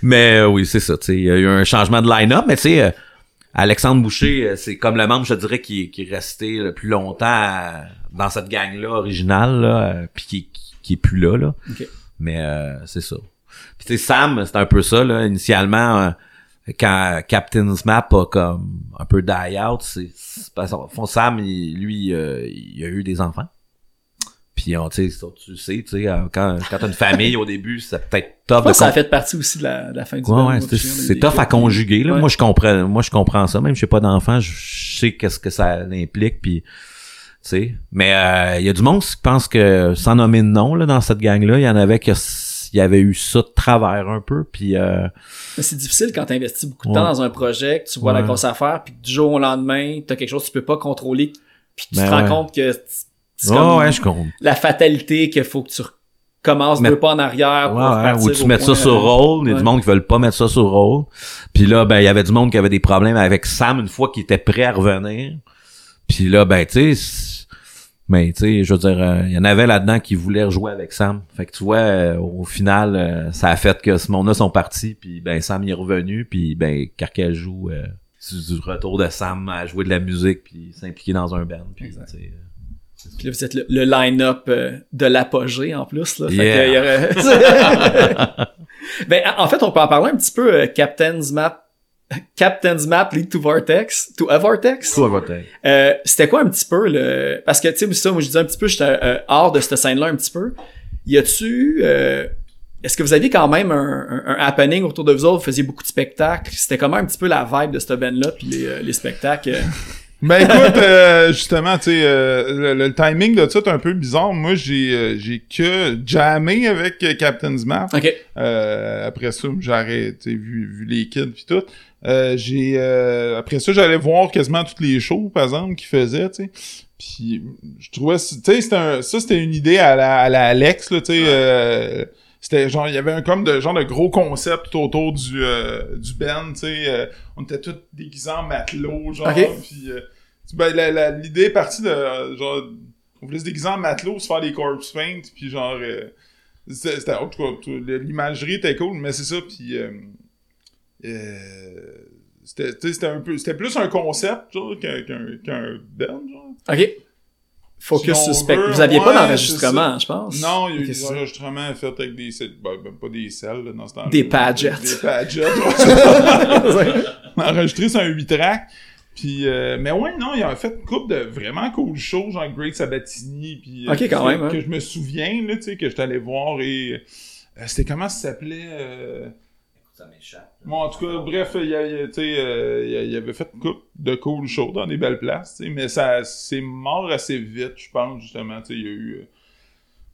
mais euh, oui, c'est ça, tu sais, il y a eu un changement de line-up, mais tu sais, euh, Alexandre Boucher, c'est comme le membre, je dirais, qui, est- qui est resté le plus longtemps à- dans cette gang-là originale, là, euh, puis qui, qui, qui est plus là, là. Ok. Mais euh, c'est ça. Puis tu sais, Sam, c'est un peu ça, là. Initialement, euh, quand Captain's Map a comme un peu die out, c'est fond, Sam, il- lui, euh, il a eu des enfants. Puis on, tu sais, tu sais, tu sais, quand, quand t'as une famille au début, c'est peut-être tough que ça a fait partie aussi de la, de la fin du Ouais, ouais, c'est tough à conjuguer là. Ouais. Moi je comprends, moi je comprends ça. Même si j'ai pas d'enfant, je, je sais qu'est-ce que ça implique puis tu sais. Mais euh, il y a du monde qui pense que sans nommer de nom là dans cette gang là, il y en avait il y avait eu ça de travers un peu puis euh, Mais c'est difficile quand t'investis beaucoup de Ouais. temps dans un projet, que tu vois la grosse affaire, puis du jour au lendemain, t'as quelque chose que tu peux pas contrôler, puis tu Ben te rends ouais. compte que c'est comme ouais, je comprends. la fatalité qu'il faut que tu commences Mais- deux pas en arrière pour Ouais, ou tu mets ça sur euh, roll, il y a ouais. du monde qui veulent pas mettre ça sur roll. Puis là ben il y avait du monde qui avait des problèmes avec Sam une fois qu'il était prêt à revenir. Puis là ben tu sais mais tu sais je veux dire euh, il y en avait là-dedans qui voulaient rejouer avec Sam. Fait que tu vois euh, au final euh, ça a fait que ce monde-là sont partis puis ben Sam il est revenu puis ben Carcajou euh, du retour de Sam à jouer de la musique puis s'impliquer dans un band puis Puis là, vous êtes le, le line-up de l'apogée en plus. Là. Fait Yeah. que, il y aurait- ben, en fait, on peut en parler un petit peu. Captain's Map, Captain's Map lead to Vortex, to a Vortex. Toi, va t'aider. Euh, c'était quoi un petit peu le parce que tu sais ça moi je disais un petit peu j'étais euh, hors de cette scène là un petit peu y a-tu euh, est-ce que vous aviez quand même un, un, un happening autour de vous autres? Vous faisiez beaucoup de spectacles. C'était comment un petit peu la vibe de cette band-là, puis les, euh, les spectacles? euh? Ben écoute, euh, justement, tu sais, euh, le, le timing de ça est un peu bizarre. Moi, j'ai euh, j'ai que jammé avec Captain's Map. OK. Euh, après ça, j'arrête, tu sais, vu, vu les kids puis tout. Euh, j'ai euh, après ça, j'allais voir quasiment toutes les shows, par exemple, qu'ils faisaient, tu sais. Puis je trouvais, tu sais, c'était un, ça c'était une idée à la, à la Alex, là, tu sais. euh, c'était genre, il y avait un comme de genre de gros concept tout autour du euh, du band, tu sais. euh, on était tous déguisés en matelot, genre. Ok. Puis euh, ben, la- la- l'idée est partie de genre, on voulait se déguiser en matelot, se faire des corpse paint, puis genre. euh, c'était, c'était- en tout cas, tout- l'imagerie était cool, mais c'est ça, puis euh, c'était, plus un concept, qu'un, qu'un band, genre. OK. Focus Si veut, Vous aviez ouais, pas d'enregistrement, je pense. Non, il y a eu des enregistrements faits avec des ben, ben, pas des selles, là, dans ce temps-là. Des Padgets. Des Padgets, enregistré sur un 8 track. Puis, euh, mais ouais, non, il a fait une couple de vraiment cool shows, genre Great Sabatini, puis euh, Ok, quand même, hein. que je me souviens, là, tu sais, que j'étais allé voir et... euh, c'était comment ça s'appelait... Euh... Ça m'échappe. Bon, en tout cas, bref, il, y a- il a, euh, a- avait fait une couple de cool shows dans des belles places, mais ça c'est mort assez vite, je pense, justement, il y a eu... euh,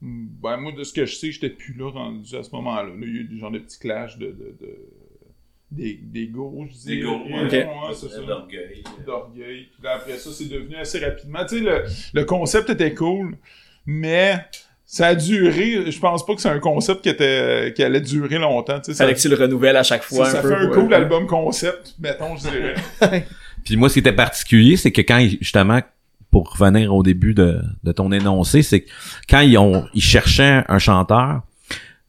ben, moi, de ce que je sais, j'étais plus là rendu à ce moment-là. Là, il y a eu des genre de petits clashs de... de, de des, des go, je dis. Des go, Ouais, ok. ouais, c'est ça D'orgueil. d'orgueil. Puis là, après ça, c'est devenu assez rapidement. Tu sais, le, le concept était cool, mais ça a duré. Je pense pas que c'est un concept qui était qui allait durer longtemps. Tu sais, ça, Fallait que tu le renouvelles à chaque fois. ça, ça un peu, fait un ouais. cool album concept, mettons, je dirais. Puis moi, ce qui était particulier, c'est que quand, ils- justement, pour revenir au début de, de ton énoncé, c'est que quand ils ont ils cherchaient un chanteur,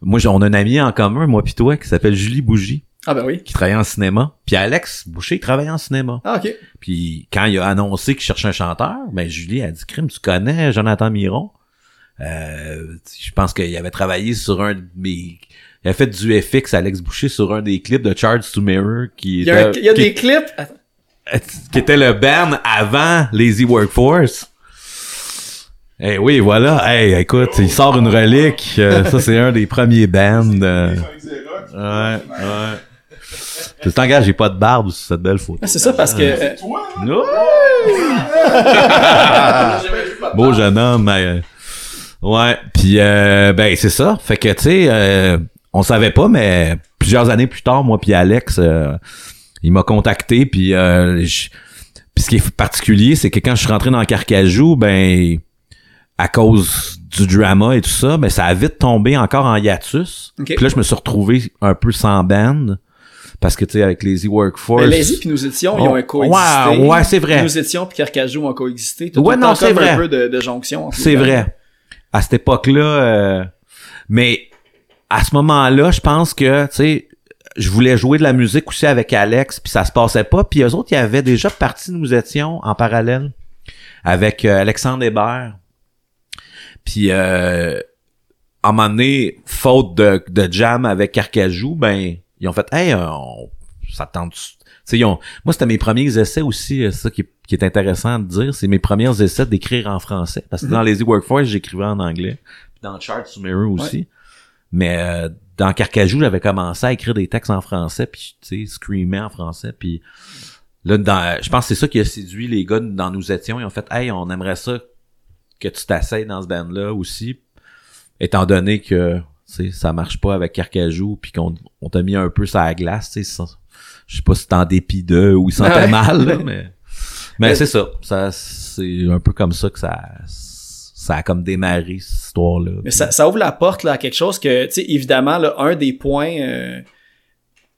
moi, j'ai- on a un ami en commun, moi pis toi, qui s'appelle Julie Bougie, Ah ben oui. qui travaillait en cinéma. Puis Alex Boucher, il travaillait en cinéma. Ah ok. Puis quand il a annoncé qu'il cherchait un chanteur, ben Julie a dit Crime, tu connais Jonathan Miron? Euh, je pense qu'il avait travaillé sur un de mes. Il a fait du FX Alex Boucher sur un des clips de Charge to Mirror qui Il y a, un- était- il y a qui- des clips? Attends. qui était le band avant Lazy Workforce. Eh oui, voilà. Hey, écoute, il sort une relique. Euh, ça, c'est un des premiers bands. euh, ouais, ouais. Tu t'engages, j'ai pas de barbe sur cette belle photo. Ah, C'est ça parce que euh, Toi? Ouais! Beau jeune homme. mais, euh, ouais, puis euh, ben c'est ça. Fait que tu sais, euh, on savait pas, mais plusieurs années plus tard, moi puis Alex, euh, il m'a contacté, puis euh, puis ce qui est particulier, c'est que quand je suis rentré dans Carcajou, ben à cause du drama et tout ça, ben ça a vite tombé encore en hiatus. Ok. Puis là, je me suis retrouvé un peu sans band parce que tu sais avec Lazy Workforce. ben, Lazy puis nous étions, ils ont Oh, un coexisté. ouais, ouais, c'est vrai. Nous étions puis Carcajou ont coexisté. Ouais, tout non, c'est vrai. un peu de, de jonction. les C'est vrai. À cette époque-là, euh, mais à ce moment-là, je pense que, tu sais, je voulais jouer de la musique aussi avec Alex, puis ça se passait pas. Puis eux autres, ils avaient déjà parti nous étions en parallèle avec euh, Alexandre Hébert. Puis euh, à un moment donné, faute de, de jam avec Carcajou, ben ils ont fait Hey, on, ça tente. Ils ont, moi, c'était mes premiers essais aussi, euh, ça qui, est- qui est intéressant de dire, c'est mes premiers essais d'écrire en français. Parce que dans Lazy Workforce, j'écrivais en anglais. Puis dans Chart Mirror aussi. Mais euh, dans Carcajou, j'avais commencé à écrire des textes en français, puis tu sais, screamer en français, puis là, dans, je pense que c'est ça qui a séduit les gars dans Nous étions. Ils ont fait, hey, on aimerait ça que tu t'essayes dans ce band-là aussi, étant donné que tu sais, ça marche pas avec Carcajou, puis qu'on on t'a mis un peu sur la glace, tu sais, ça- je sais pas si c'était en dépit d'eux ou ils sentaient ouais. mal, là, mais mais Mais- c'est ça, ça c'est un peu comme ça que ça ça a comme démarré cette histoire-là. Mais ça, ça ouvre la porte là, à quelque chose que, tu sais, évidemment, là, un des points euh,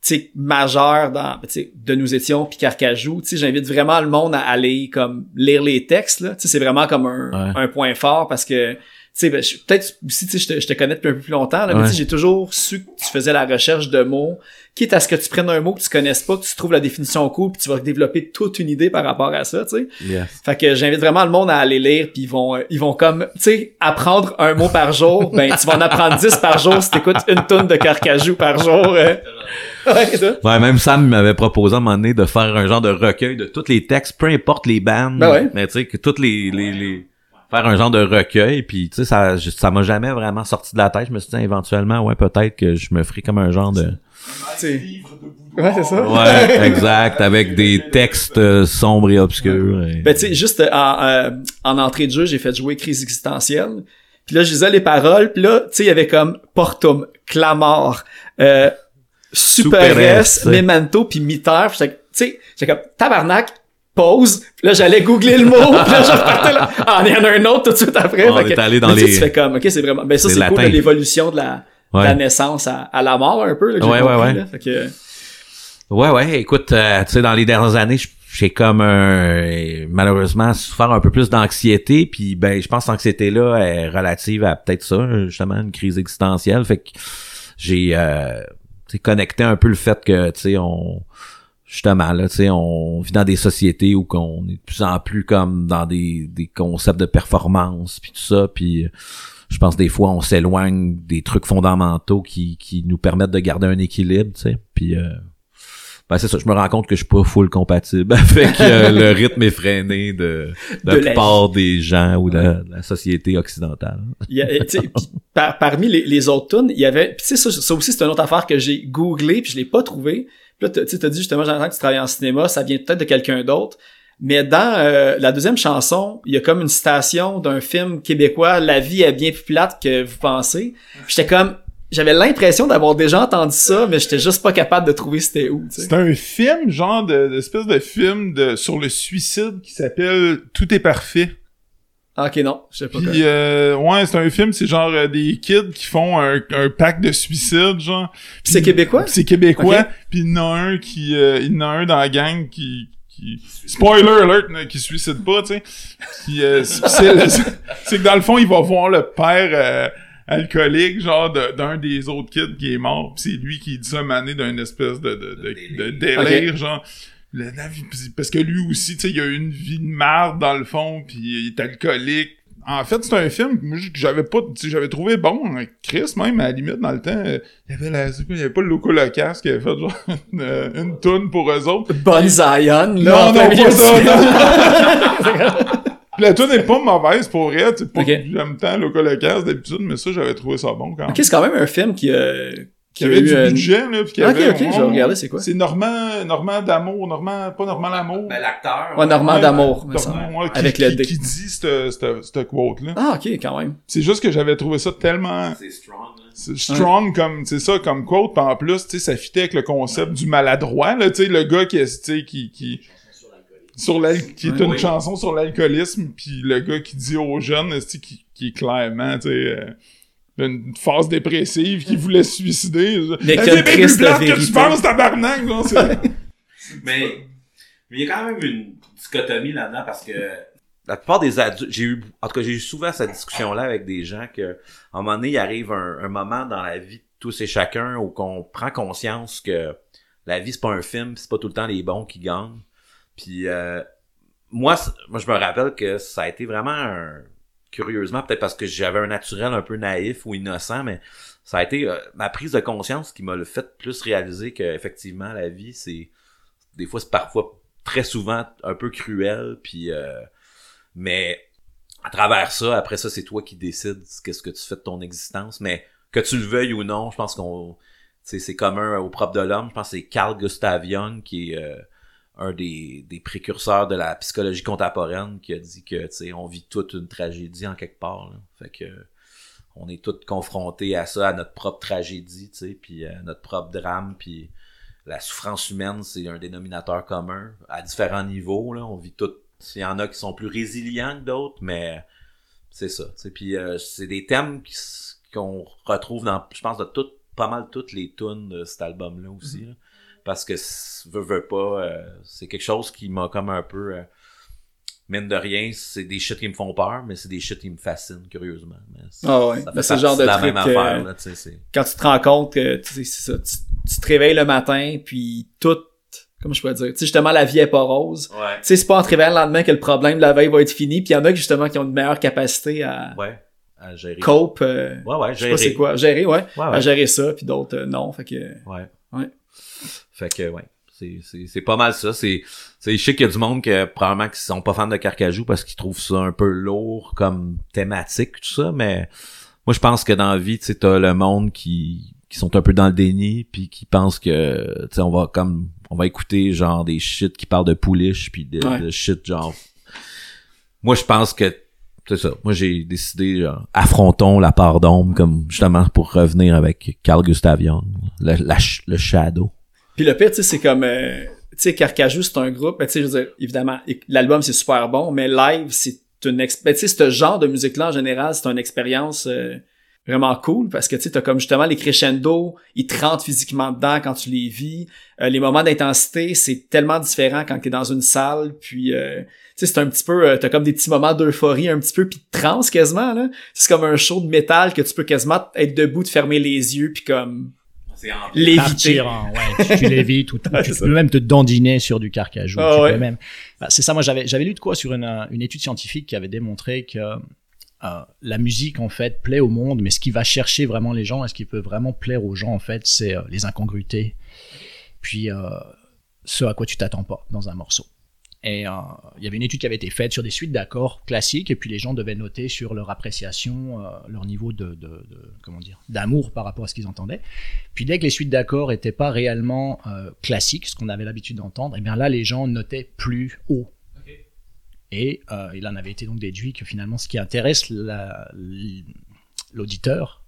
tu sais, majeurs dans, tu sais, de nous étions puis Carcajou, tu sais, j'invite vraiment le monde à aller comme lire les textes, là. Tu sais, c'est vraiment comme un, Ouais. un point fort parce que, tu sais, ben, je- peut-être sais, je te, je te connais depuis un peu plus longtemps, là, mais Ouais. tu sais, j'ai toujours su que tu faisais la recherche de mots, quitte à ce que tu prennes un mot que tu connaisses pas, que tu trouves la définition cool, puis tu vas développer toute une idée par rapport à ça, tu sais. Yes. Fait que j'invite vraiment le monde à aller lire puis ils vont euh, ils vont comme tu sais apprendre un mot par jour, ben tu vas en apprendre 10 par jour si t'écoutes une tonne de carcajou par jour. euh. Ouais, même Sam m'avait proposé à un moment donné de faire un genre de recueil de tous les textes, peu importe les bandes. Ben ouais. Mais tu sais, que toutes les, les, les, faire un genre de recueil puis tu sais ça ça m'a jamais vraiment sorti de la tête je me suis dit éventuellement ouais peut-être que je me ferai comme un genre de C'est- Ouais, c'est ça. ouais exact avec des textes euh, sombres et obscurs et- Ben, tu sais, juste euh, en, euh, en entrée de jeu, j'ai fait jouer Crise existentielle. Puis là, je lisais les paroles. Puis là, tu sais, il y avait comme Portum, Clamor, euh, Super Super S. Memento, puis Miter. Tu sais, j'étais comme Tabarnak, pause. Puis là, j'allais googler le mot. puis là, je repartais là. Ah, il y en a un autre tout de suite après. On Fait est que- allé dans mais tu sais, les- Tu fais comme, ok, c'est vraiment... Ben ça, C'est cool, l'évolution de la, Ouais. la naissance à, à la mort, un peu. Là, que Ouais, ouais, compris, ouais. là. Fait que... Ouais, ouais, écoute, euh, tu sais, dans les dernières années, j'ai comme un, malheureusement souffert un peu plus d'anxiété, puis ben, je pense que l'anxiété-là est relative à peut-être ça, justement, une crise existentielle. Fait que j'ai euh, connecté un peu le fait que, tu sais, on justement, là, tu sais, on vit dans des sociétés où qu'on est de plus en plus comme dans des, des concepts de performance, puis tout ça, puis je pense des fois on s'éloigne des trucs fondamentaux qui, qui nous permettent de garder un équilibre, tu sais, puis euh, ben c'est ça, je me rends compte que je suis pas full compatible avec euh, le rythme effréné de, de De la plupart des gens ou de la, société occidentale. Il y a- par- parmi les, les autres tunes, il y avait, puis tu sais, ça, ça aussi c'est une autre affaire que j'ai googlé puis je l'ai pas trouvé. Puis là, tu sais, t'as dit justement, j'entends que tu travailles en cinéma, ça vient peut-être de quelqu'un d'autre. Mais dans euh, la deuxième chanson, il y a comme une citation d'un film québécois, La vie est bien plus plate que vous pensez. J'étais comme, j'avais l'impression d'avoir déjà entendu ça, mais j'étais juste pas capable de trouver c'était où. C'est un film, genre de, d'espèce de film de, sur le suicide qui s'appelle Tout est parfait. Ah, ok, non, je sais pas. Puis euh, ouais, c'est un film, c'est genre euh, des kids qui font un, un pacte de suicide, genre. Puis c'est québécois? C'est québécois. Puis il y en a un qui, euh, il y en a un dans la gang qui, qui spoiler alert, qui suicide pas, tu sais. Puis euh, c'est, c'est le- c'est que dans le fond, il va voir le père euh, alcoolique, genre de- d'un des autres kids qui est mort. Puis c'est lui qui dit ça mané d'une espèce de, de, de, de délire, genre. Le- la vie- parce que lui aussi, tu sais, il a eu une vie de marde dans le fond, puis il est alcoolique. En fait, c'est un film que j'avais pas, j'avais trouvé bon. hein, Chris, même, à la limite, dans le temps, euh, il y avait la, il y avait pas le Loco Locas qui avait fait genre une, euh, une toune pour eux autres. Bonne Zion, là. Non, non, pas ça. La toune est pas mauvaise pour elle, tu sais, pas Ok. que j'aime tant Loco Locas d'habitude, mais ça, j'avais trouvé ça bon quand même. Ok, c'est quand même un film qui, euh, Qui avait du une- budget, là, pis qui Ok, avait... ok, je vais regarder, c'est quoi? C'est Normand, Normand d'amour, Normand, pas Normand l'amour. Ben, l'acteur. Ouais, Normand Ouais, d'amour, ouais, Avec le qui, D. qui dit cette, cette, cette quote-là. Ah, ok, quand même. C'est juste que j'avais trouvé ça tellement C'est strong. hein. c'est strong comme, c'est ça, comme quote, pis en plus, tu sais, ça fitait avec le concept du maladroit, là, tu sais, le gars qui, est- tu sais, qui, qui, sur l'al qui est une Oui. chanson sur l'alcoolisme, puis le gars qui dit aux jeunes, tu sais, qui, qui est clairement, tu sais, euh, une phase dépressive, qui voulait se suicider. Mais La quelle vie est bien plus plate que tu penses, tabarnak, c'est- Mais mais il y a quand même une dichotomie là-dedans parce que la plupart des adultes, j'ai eu, en tout cas, j'ai eu souvent cette discussion-là avec des gens que, à un moment donné, il arrive un, un moment dans la vie de tous et chacun où qu'on prend conscience que la vie, c'est pas un film, pis c'est pas tout le temps les bons qui gagnent. Puis, euh, moi, moi, je me rappelle que ça a été vraiment un, curieusement, peut-être parce que j'avais un naturel un peu naïf ou innocent, mais ça a été euh, ma prise de conscience qui m'a le fait plus réaliser que effectivement la vie, c'est des fois c'est parfois très souvent un peu cruel puis euh, mais à travers ça après ça c'est toi qui décides qu'est-ce que tu fais de ton existence mais que tu le veuilles ou non je pense qu'on c'est commun au propre de l'homme. Je pense que c'est Carl Gustav Jung qui euh, un des, des précurseurs de la psychologie contemporaine qui a dit que tu sais on vit toute une tragédie en quelque part là. fait que on est tous confrontés à ça à notre propre tragédie tu sais puis à notre propre drame puis la souffrance humaine, c'est un dénominateur commun à différents niveaux. Là. On vit tout. Il y en a qui sont plus résilients que d'autres, mais c'est ça. tu sais. Puis euh, c'est des thèmes qu'on retrouve dans, je pense, de toutes, pas mal toutes les tunes de cet album-là aussi. là. Parce que veux, veux pas, euh, c'est quelque chose qui m'a comme un peu euh, mine de rien, c'est des shit qui me font peur, mais c'est des shit qui me fascinent, curieusement. Mais c'est- Ah ouais. Ben, c'est le genre de la truc même affaire, là, quand tu te rends compte que tu sais, c'est ça, tu, tu te réveilles le matin, puis tout, comment je pourrais dire, tu sais, justement, la vie est pas rose. Ouais. Tu sais, c'est pas en te réveillant le lendemain que le problème de la veille va être fini, puis il y en a qui, justement, qui ont une meilleure capacité à Ouais. À gérer. cope, euh, Ouais, ouais, je sais pas gérer. c'est quoi, gérer, ouais, Ouais, à gérer ça, puis d'autres, euh, non, fait que... Ouais. Fait que, ouais. C'est, c'est, c'est pas mal ça. C'est, c'est, je sais qu'il y a du monde que probablement qui sont pas fans de Carcajou parce qu'ils trouvent ça un peu lourd comme thématique, tout ça, mais moi je pense que dans la vie, tu sais, t'as le monde qui, qui sont un peu dans le déni puis qui pensent que, tu sais, on va comme, on va écouter genre des shit qui parlent de pouliche puis de, Ouais. de shit genre. Moi je pense que c'est ça. Moi, j'ai décidé, genre, affrontons la part d'ombre, comme, justement, pour revenir avec Carl Gustav Jung, le, la le Shadow. Puis le pire, tu sais, c'est comme... euh, tu sais, Carcajou, c'est un groupe, ben, tu sais, je veux dire, évidemment, l'album, c'est super bon, mais live, c'est une... ex- ben, tu sais, ce genre de musique-là, en général, c'est une expérience euh, vraiment cool, parce que, tu sais, t'as comme, justement, les crescendo, ils te rentrent physiquement dedans quand tu les vis. Euh, les moments d'intensité, c'est tellement différent quand t'es dans une salle, puis... euh, tu sais, c'est un petit peu, euh, t'as comme des petits moments d'euphorie un petit peu, puis de transe quasiment, là. C'est comme un show de métal que tu peux quasiment être debout, te fermer les yeux, puis comme l'éviter. Partir en- ouais, tu, tu l'évites ou tu, Ouais, tu c'est peux même te dandiner sur du carcajou. Ah tu ouais. peux même. Bah, c'est ça, moi j'avais j'avais lu de quoi sur une, euh, une étude scientifique qui avait démontré que euh, la musique en fait plaît au monde, mais ce qui va chercher vraiment les gens et ce qui peut vraiment plaire aux gens en fait, c'est euh, les incongruités, puis euh, ce à quoi tu t'attends pas dans un morceau. Et euh, il y avait une étude qui avait été faite sur des suites d'accords classiques, et puis les gens devaient noter sur leur appréciation, euh, leur niveau de, de, de- comment dire, d'amour par rapport à ce qu'ils entendaient. Puis dès que les suites d'accords n'étaient pas réellement euh, classiques, ce qu'on avait l'habitude d'entendre, et bien là les gens notaient plus haut. Et il en avait été donc déduit que finalement ce qui intéresse la- l'auditeur,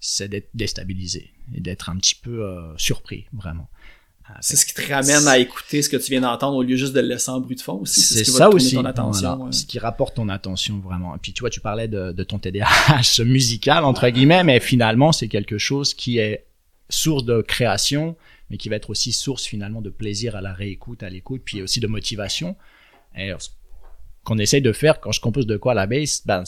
c'est d'être déstabilisé et d'être un petit peu surpris, vraiment. Ah, C'est ce qui te ramène à écouter ce que tu viens d'entendre au lieu juste de le laisser en bruit de fond aussi. C'est ce ça aussi, ton attention. voilà, ouais. ce qui rapporte ton attention vraiment. Et puis tu vois, tu parlais de, de ton TDAH musical entre guillemets, mais finalement c'est quelque chose qui est source de création, mais qui va être aussi source finalement de plaisir à la réécoute, à l'écoute, puis aussi de motivation. Et ce qu'on essaye de faire quand je compose de quoi à la bass, ben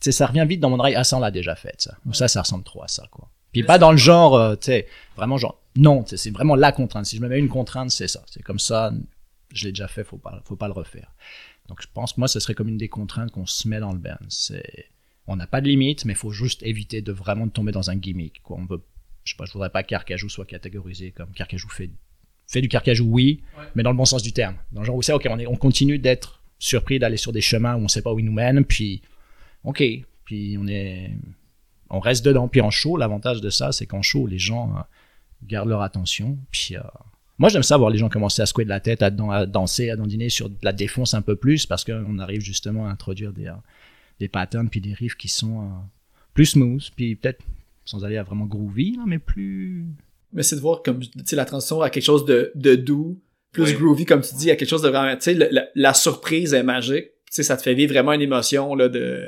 ça revient vite dans mon oreille. Ah ça on l'a déjà fait ça. Ça ça ressemble trop à ça quoi. Puis pas dans le genre, euh, tu sais, vraiment genre non, c'est vraiment la contrainte. Si je me mets une contrainte, c'est ça. C'est comme ça, je l'ai déjà fait, faut pas, faut pas le refaire. Donc je pense que moi, ce serait comme une des contraintes qu'on se met dans le band. C'est, on n'a pas de limite, mais il faut juste éviter de vraiment tomber dans un gimmick. Quoi. On veut, je sais pas, je voudrais pas que Carcajou soit catégorisé comme Carcajou fait, fait du Carcajou, oui, mais dans le bon sens du terme. Dans le genre où c'est, ok, on, est, on continue d'être surpris d'aller sur des chemins où on sait pas où ils nous mènent, puis, ok, puis on est, on reste dedans. Puis en show, l'avantage de ça, c'est qu'en show, les gens euh, gardent leur attention, puis euh, moi, j'aime ça voir les gens commencer à secouer de la tête, à, dan- à danser, à dandiner sur de la défonce un peu plus, parce qu'on arrive justement à introduire des, euh, des patterns puis des riffs qui sont euh, plus smooth, puis peut-être sans aller à vraiment groovy, là, mais plus. Mais c'est de voir comme tu sais la transition à quelque chose de, de doux, plus groovy comme tu dis, à quelque chose de vraiment tu sais la, la surprise est magique. Tu sais ça te fait vivre vraiment une émotion là de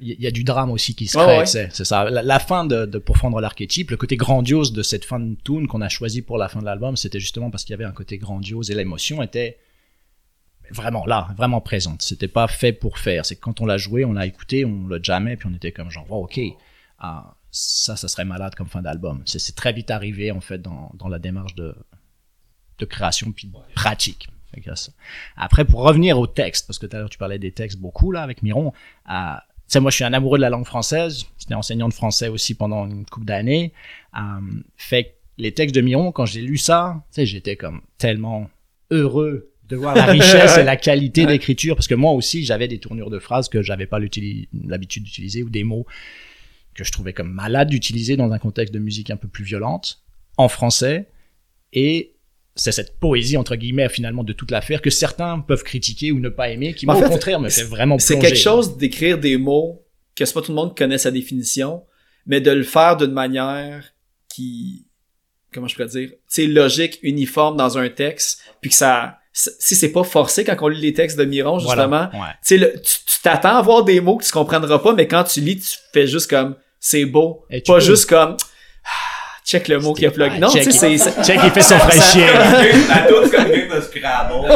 Il y, a du drame aussi qui se crée, ouais. c'est c'est ça. La, la fin de, de Pour fendre l'archétype, le côté grandiose de cette fin de tune qu'on a choisi pour la fin de l'album, c'était justement parce qu'il y avait un côté grandiose et l'émotion était vraiment là, vraiment présente. C'était pas fait pour faire. C'est que quand on l'a joué, on l'a écouté, on l'a jamais, puis on était comme genre, oh, ok, ah, ça, ça serait malade comme fin d'album. C'est c'est très vite arrivé en fait dans, dans la démarche de, de création puis de pratique. Après, pour revenir au texte, parce que tout à l'heure tu parlais des textes beaucoup là avec Miron, euh, tu sais, moi je suis un amoureux de la langue française. J'étais enseignant de français aussi pendant une couple d'années. Euh, fait que les textes de Miron, quand j'ai lu ça, tu sais, j'étais comme tellement heureux de voir la richesse et la qualité d'écriture, parce que moi aussi j'avais des tournures de phrases que j'avais pas l'habitude d'utiliser ou des mots que je trouvais comme malade d'utiliser dans un contexte de musique un peu plus violente en français et c'est cette poésie entre guillemets finalement de toute l'affaire que certains peuvent critiquer ou ne pas aimer qui En moi fait, au contraire me fait vraiment c'est quelque chose d'écrire des mots que c'est pas tout le monde qui connaît sa définition, mais de le faire d'une manière qui comment je pourrais dire, c'est logique, uniforme dans un texte, puis que ça si c'est pas forcé quand on lit les textes de Miron Voilà. justement, Ouais. tu le- t'attends à voir des mots que tu comprendras pas, mais quand tu lis, tu fais juste comme c'est beau, Et pas peux- juste comme check le mot qui a plug. Non, tu check, sais, c'est check, il fait son frais chien. La toute c'est comme une game de Scrabble.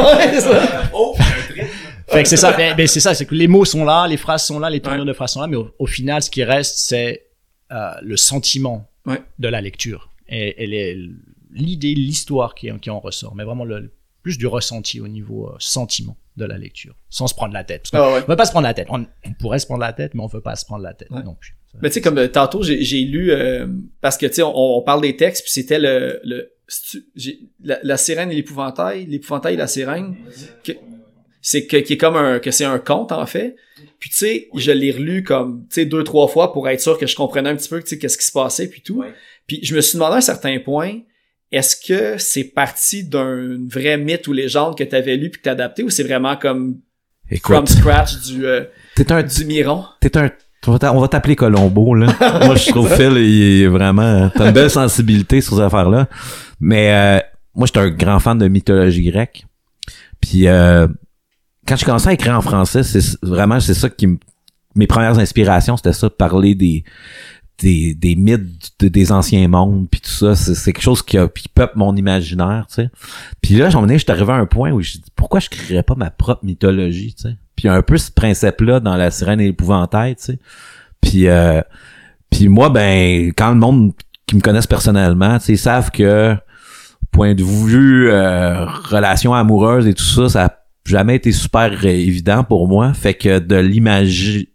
Oh, un trip. Fait que c'est ça, ben, ben, c'est ça, c'est que les mots sont là, les phrases sont là, les tournures Ouais. de phrases sont là, mais au, au final, ce qui reste, c'est euh, le sentiment Ouais. de la lecture et, et les- l'idée, l'histoire qui, qui en ressort, mais vraiment le, plus du ressenti au niveau euh, sentiment. De la lecture, sans se prendre la tête. Parce qu'on Ah ouais. on veut pas se prendre la tête. On, on pourrait se prendre la tête, mais on veut pas se prendre la tête Ouais. non plus. Mais tu sais, comme euh, tantôt, j'ai j'ai lu, euh, parce que tu sais, on, on parle des textes, puis c'était le, le c'est-tu- j'ai- la, la sirène et l'épouvantail, l'épouvantail et la sirène, que- c'est que, qui est comme un, que c'est un conte, en fait. Puis tu sais, je l'ai relu comme, tu sais, deux, trois fois pour être sûr que je comprenais un petit peu, tu sais, qu'est-ce qui se passait, puis tout. Ouais. Puis je me suis demandé à un certain point, est-ce que c'est parti d'un vrai mythe ou légende que tu avais lu puis que t'as adapté, ou c'est vraiment comme from Écoute, scratch du, euh, t'es un, du miron? t'es un, on va t'appeler Colombo, là. moi, je trouve Phil, il est vraiment, t'as une belle sensibilité sur ces affaires-là. Mais, euh, moi, j'étais un grand fan de mythologie grecque. Puis, euh, quand j'ai commencé à écrire en français, c'est vraiment, c'est ça qui me, mes premières inspirations, c'était ça, parler des, des, des mythes de- des anciens mondes puis tout ça c'est quelque chose qui a peuple mon imaginaire tu sais. Puis là j'en venais j'étais arrivé à un point où je dis pourquoi je créerais pas ma propre mythologie tu sais? Puis un peu ce principe là dans la sirène et l'épouvantail tu sais. Puis euh, puis moi ben quand le monde qui me connaissent personnellement tu sais savent que point de vue euh, relation amoureuse et tout ça ça a jamais été super euh, évident pour moi. Fait que de l'imager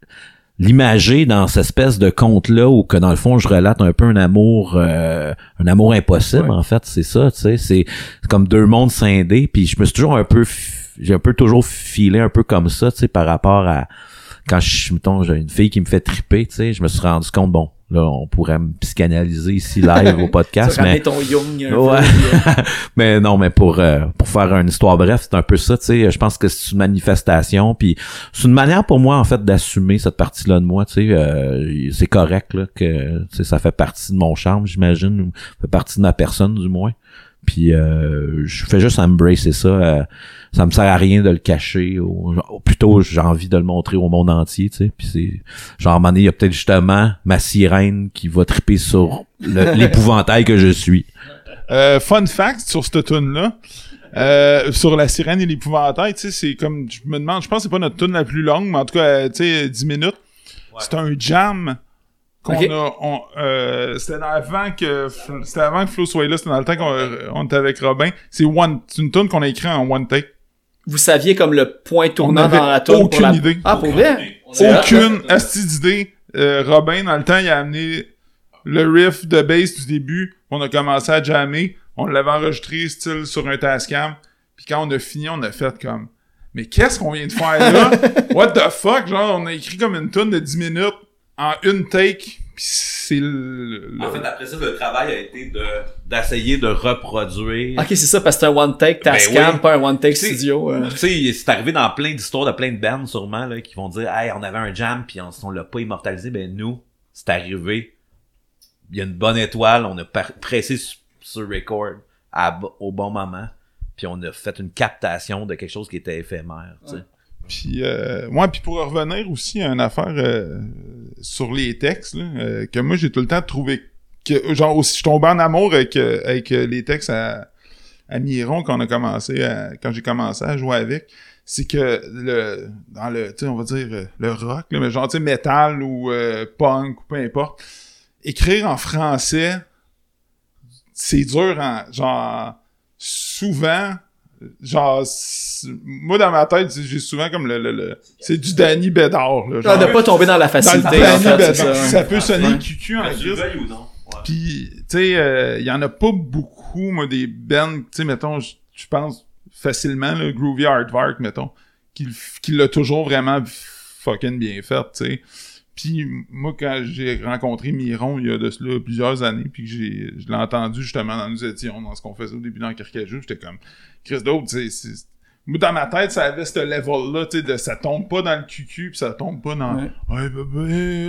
l'imager dans cette espèce de conte là où que dans le fond je relate un peu un amour euh, un amour impossible Ouais. en fait. C'est ça tu sais. C'est comme deux mondes scindés. Puis je me suis toujours un peu j'ai un peu toujours filé un peu comme ça tu sais par rapport à quand je mettons j'ai une fille qui me fait triper tu sais je me suis rendu compte bon là on pourrait me psychanalyser ici live au podcast Ça mais ton Jung un Ouais. peu, euh, mais non, mais pour euh, pour faire une histoire bref, c'est un peu ça, tu sais. Je pense que c'est une manifestation, puis c'est une manière pour moi en fait d'assumer cette partie-là de moi, tu sais. euh, c'est correct là que tu sais, ça fait partie de mon charme, j'imagine, ou fait partie de ma personne du moins. Puis euh, je fais juste embrasser ça. euh, ça me sert à rien de le cacher. Ou, ou plutôt, j'ai envie de le montrer au monde entier, tu sais. Puis c'est genre, à un moment donné, il y a peut-être justement ma sirène qui va triper sur l'épouvantail que je suis. Euh, fun fact sur cette tune là euh, sur la sirène et l'épouvantail, tu sais, c'est comme, je me demande, je pense que c'est pas notre tune la plus longue, mais en tout cas, tu sais, 10 minutes. C'est un jam qu'on a, on, euh, c'était avant que, c'était avant que Flo soit là, c'était dans le temps qu'on on était avec Robin. C'est one, c'est une tune qu'on a écrit en one take. vous saviez comme le point tournant On avait dans la tour aucune idée. Ah, pour vrai? Aucune asti d'idée. Euh, Robin, dans le temps, il a amené le riff de bass du début. On a commencé à jammer. On l'avait enregistré style sur un Tascam. Puis quand on a fini, on a fait comme... Mais qu'est-ce qu'on vient de faire là? What the fuck? Genre, on a écrit comme une tonne de 10 minutes en une take. Puis c'est le... le- En fait, après ça, le travail a été de d'essayer de reproduire. Ok, c'est ça, parce que c'est un one take Ben Tascam, oui. pas un one take studio. euh. Tu sais, c'est arrivé dans plein d'histoires de plein de bands sûrement là, qui vont dire Hey, on avait un jam puis on, on l'a pas immortalisé. Ben nous, c'est arrivé. Il y a une bonne étoile, on a par- pressé sur, sur record à au bon moment. Puis on a fait une captation de quelque chose qui était éphémère. tu sais. Puis, euh, puis pour revenir aussi à une affaire euh, sur les textes, là, euh, que moi, j'ai tout le temps trouvé que, genre, aussi, je tombé en amour avec, euh, avec euh, les textes à, à Miron quand on a commencé à- quand j'ai commencé à jouer avec. C'est que le, dans le, tu on va dire, le rock, là, mais genre, tu sais, metal ou punk ou peu importe, écrire en français, c'est dur en, genre, souvent, genre, moi, dans ma tête, j'ai souvent comme le, le, le- c'est du Danny Bédard, là. Ah, genre. de pas tomber dans la dans facilité, en Danny fait, ça. Ça, peut sonner Ouais. cucu en non? Puis, tu sais, euh, il y en a pas beaucoup, moi, des bands, tu sais, mettons, je je pense facilement, le Groovy Aardvark, mettons, qui, qui l'a toujours vraiment fucking bien fait, tu sais. Puis, moi, quand j'ai rencontré Miron, il y a de cela plusieurs années, puis que j'ai, je l'ai entendu justement dans Nous étions, dans ce qu'on faisait au début dans Carcajou, j'étais comme, Chris d'autre, tu sais, c'est- moi, dans ma tête, ça avait ce level-là, tu sais, de ça tombe pas dans le cucu, puis ça tombe pas dans... Ouais. Ouais, bébé.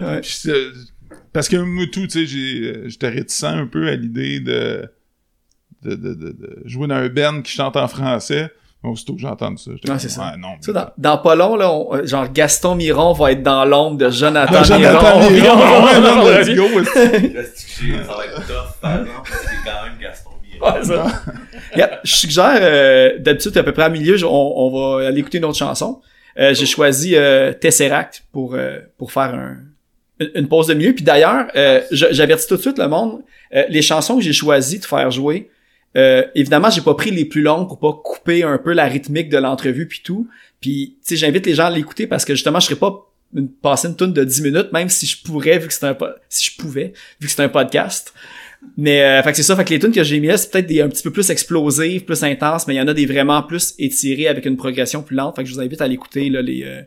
Ouais. C'est- parce que moi tout, tu sais, euh, j'étais réticent un peu à l'idée de, de, de, de, de jouer dans un band qui chante en français. Aussitôt que j'ai entendu ça, j'étais comme, c'est ça. ouais, non. Tu sais, dans, dans pas long, là, on- euh, genre Gaston Miron va être dans l'ombre de Jonathan, Ah, Jonathan Miron. Miron, non, Ouais, let's go, ça va être tough, par exemple, parce que c'est quand même Gaston Miron. Ouais, ça. Je suggère, euh, d'habitude, à peu près à milieu, je- on, on va aller écouter une autre chanson. Euh, j'ai choisi euh, Tesseract pour, euh, pour faire un, une, pause de milieu. Puis d'ailleurs, euh, j'avertis tout de suite le monde, euh, les chansons que j'ai choisi de faire jouer, Euh, évidemment, j'ai pas pris les plus longues pour pas couper un peu la rythmique de l'entrevue puis tout. Puis, tu sais, j'invite les gens à l'écouter parce que justement, je serais pas une, passer une tune de 10 minutes, même si je pourrais, vu que c'est un si je pouvais, vu que c'est un podcast. Mais euh, fait que c'est ça, fait que les tunes que j'ai mis là, c'est peut-être des un petit peu plus explosives, plus intenses, mais il y en a des vraiment plus étirées avec une progression plus lente. Fait que je vous invite à l'écouter là, les euh,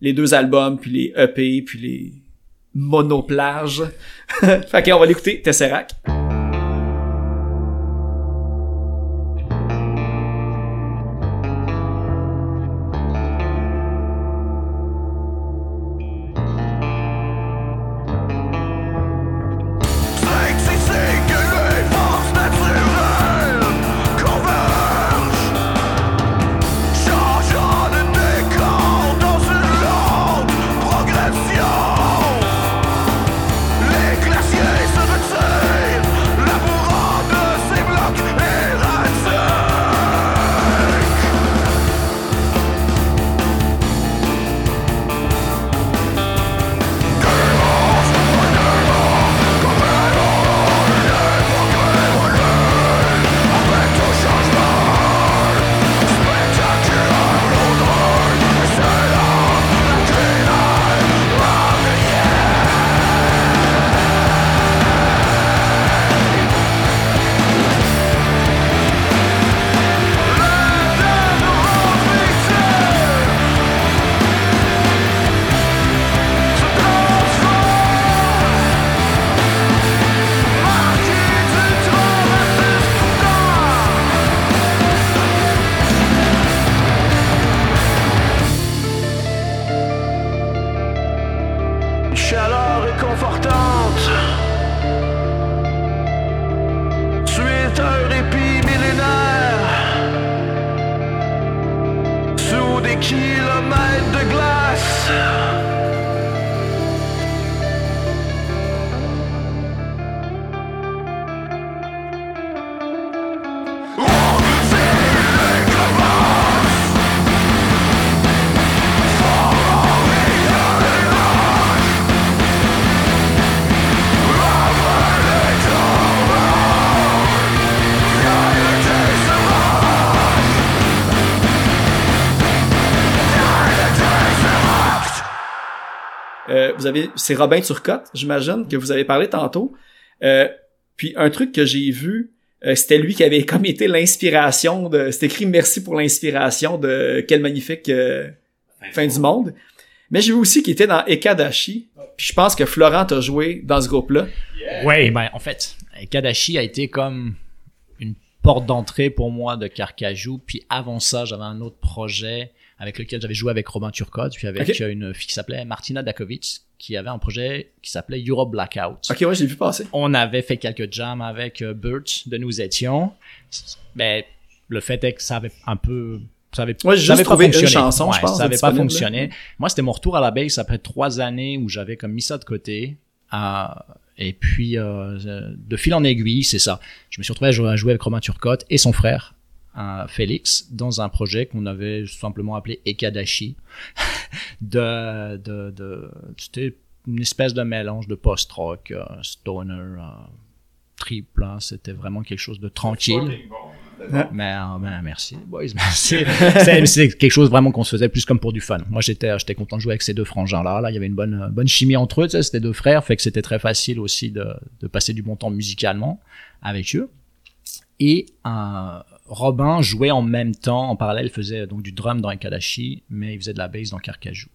les deux albums, puis les EP, puis les monoplages. fait que on va l'écouter, Tesseract. Vous avez, c'est Robin Turcotte, j'imagine, que vous avez parlé tantôt. Euh, puis un truc que j'ai vu, euh, c'était lui qui avait comme été l'inspiration de, c'est écrit merci pour l'inspiration de quel magnifique euh, fin du monde. Mais j'ai vu aussi qu'il était dans Ekadashi. Puis je pense que Florent t'a joué dans ce groupe-là. Ouais, ben en fait, Kadashi a été comme une porte d'entrée pour moi de Carcajou. Puis avant ça, j'avais un autre projet avec lequel j'avais joué avec Robin Turcotte, puis avec Ok. euh, une fille qui s'appelait Martina Dakovic, qui avait un projet qui s'appelait Europe Blackout. Ok, ouais, j'ai vu passer. On avait fait quelques jams avec euh, Burt de Nous étions. Ben, le fait est que ça avait un peu ça avait, Ouais, ça avait juste trouvé une fonctionné. chanson, je Ouais, pense, Ça avait pas fonctionné. Moi, c'était mon retour à la base après trois années où j'avais comme mis ça de côté. Euh, et puis, euh, de fil en aiguille, c'est ça. Je me suis retrouvé à jouer, à jouer avec Romain Turcotte et son frère, Félix, dans un projet qu'on avait simplement appelé Ekadashi. de, de, de, c'était une espèce de mélange de post-rock, euh, stoner, euh, triple. hein. C'était vraiment quelque chose de tranquille. Mais euh, ben, merci, boys, merci. c'est, quelque chose vraiment qu'on se faisait plus comme pour du fun. Moi, j'étais, j'étais content de jouer avec ces deux frangins-là. Là, il y avait une bonne, euh, bonne chimie entre eux. Tu sais, c'était deux frères, fait que c'était très facile aussi de, de passer du bon temps musicalement avec eux. Et euh, Robin jouait en même temps, en parallèle, il faisait donc du drum dans Ekadashi, mais il faisait de la bass dans Carcajou.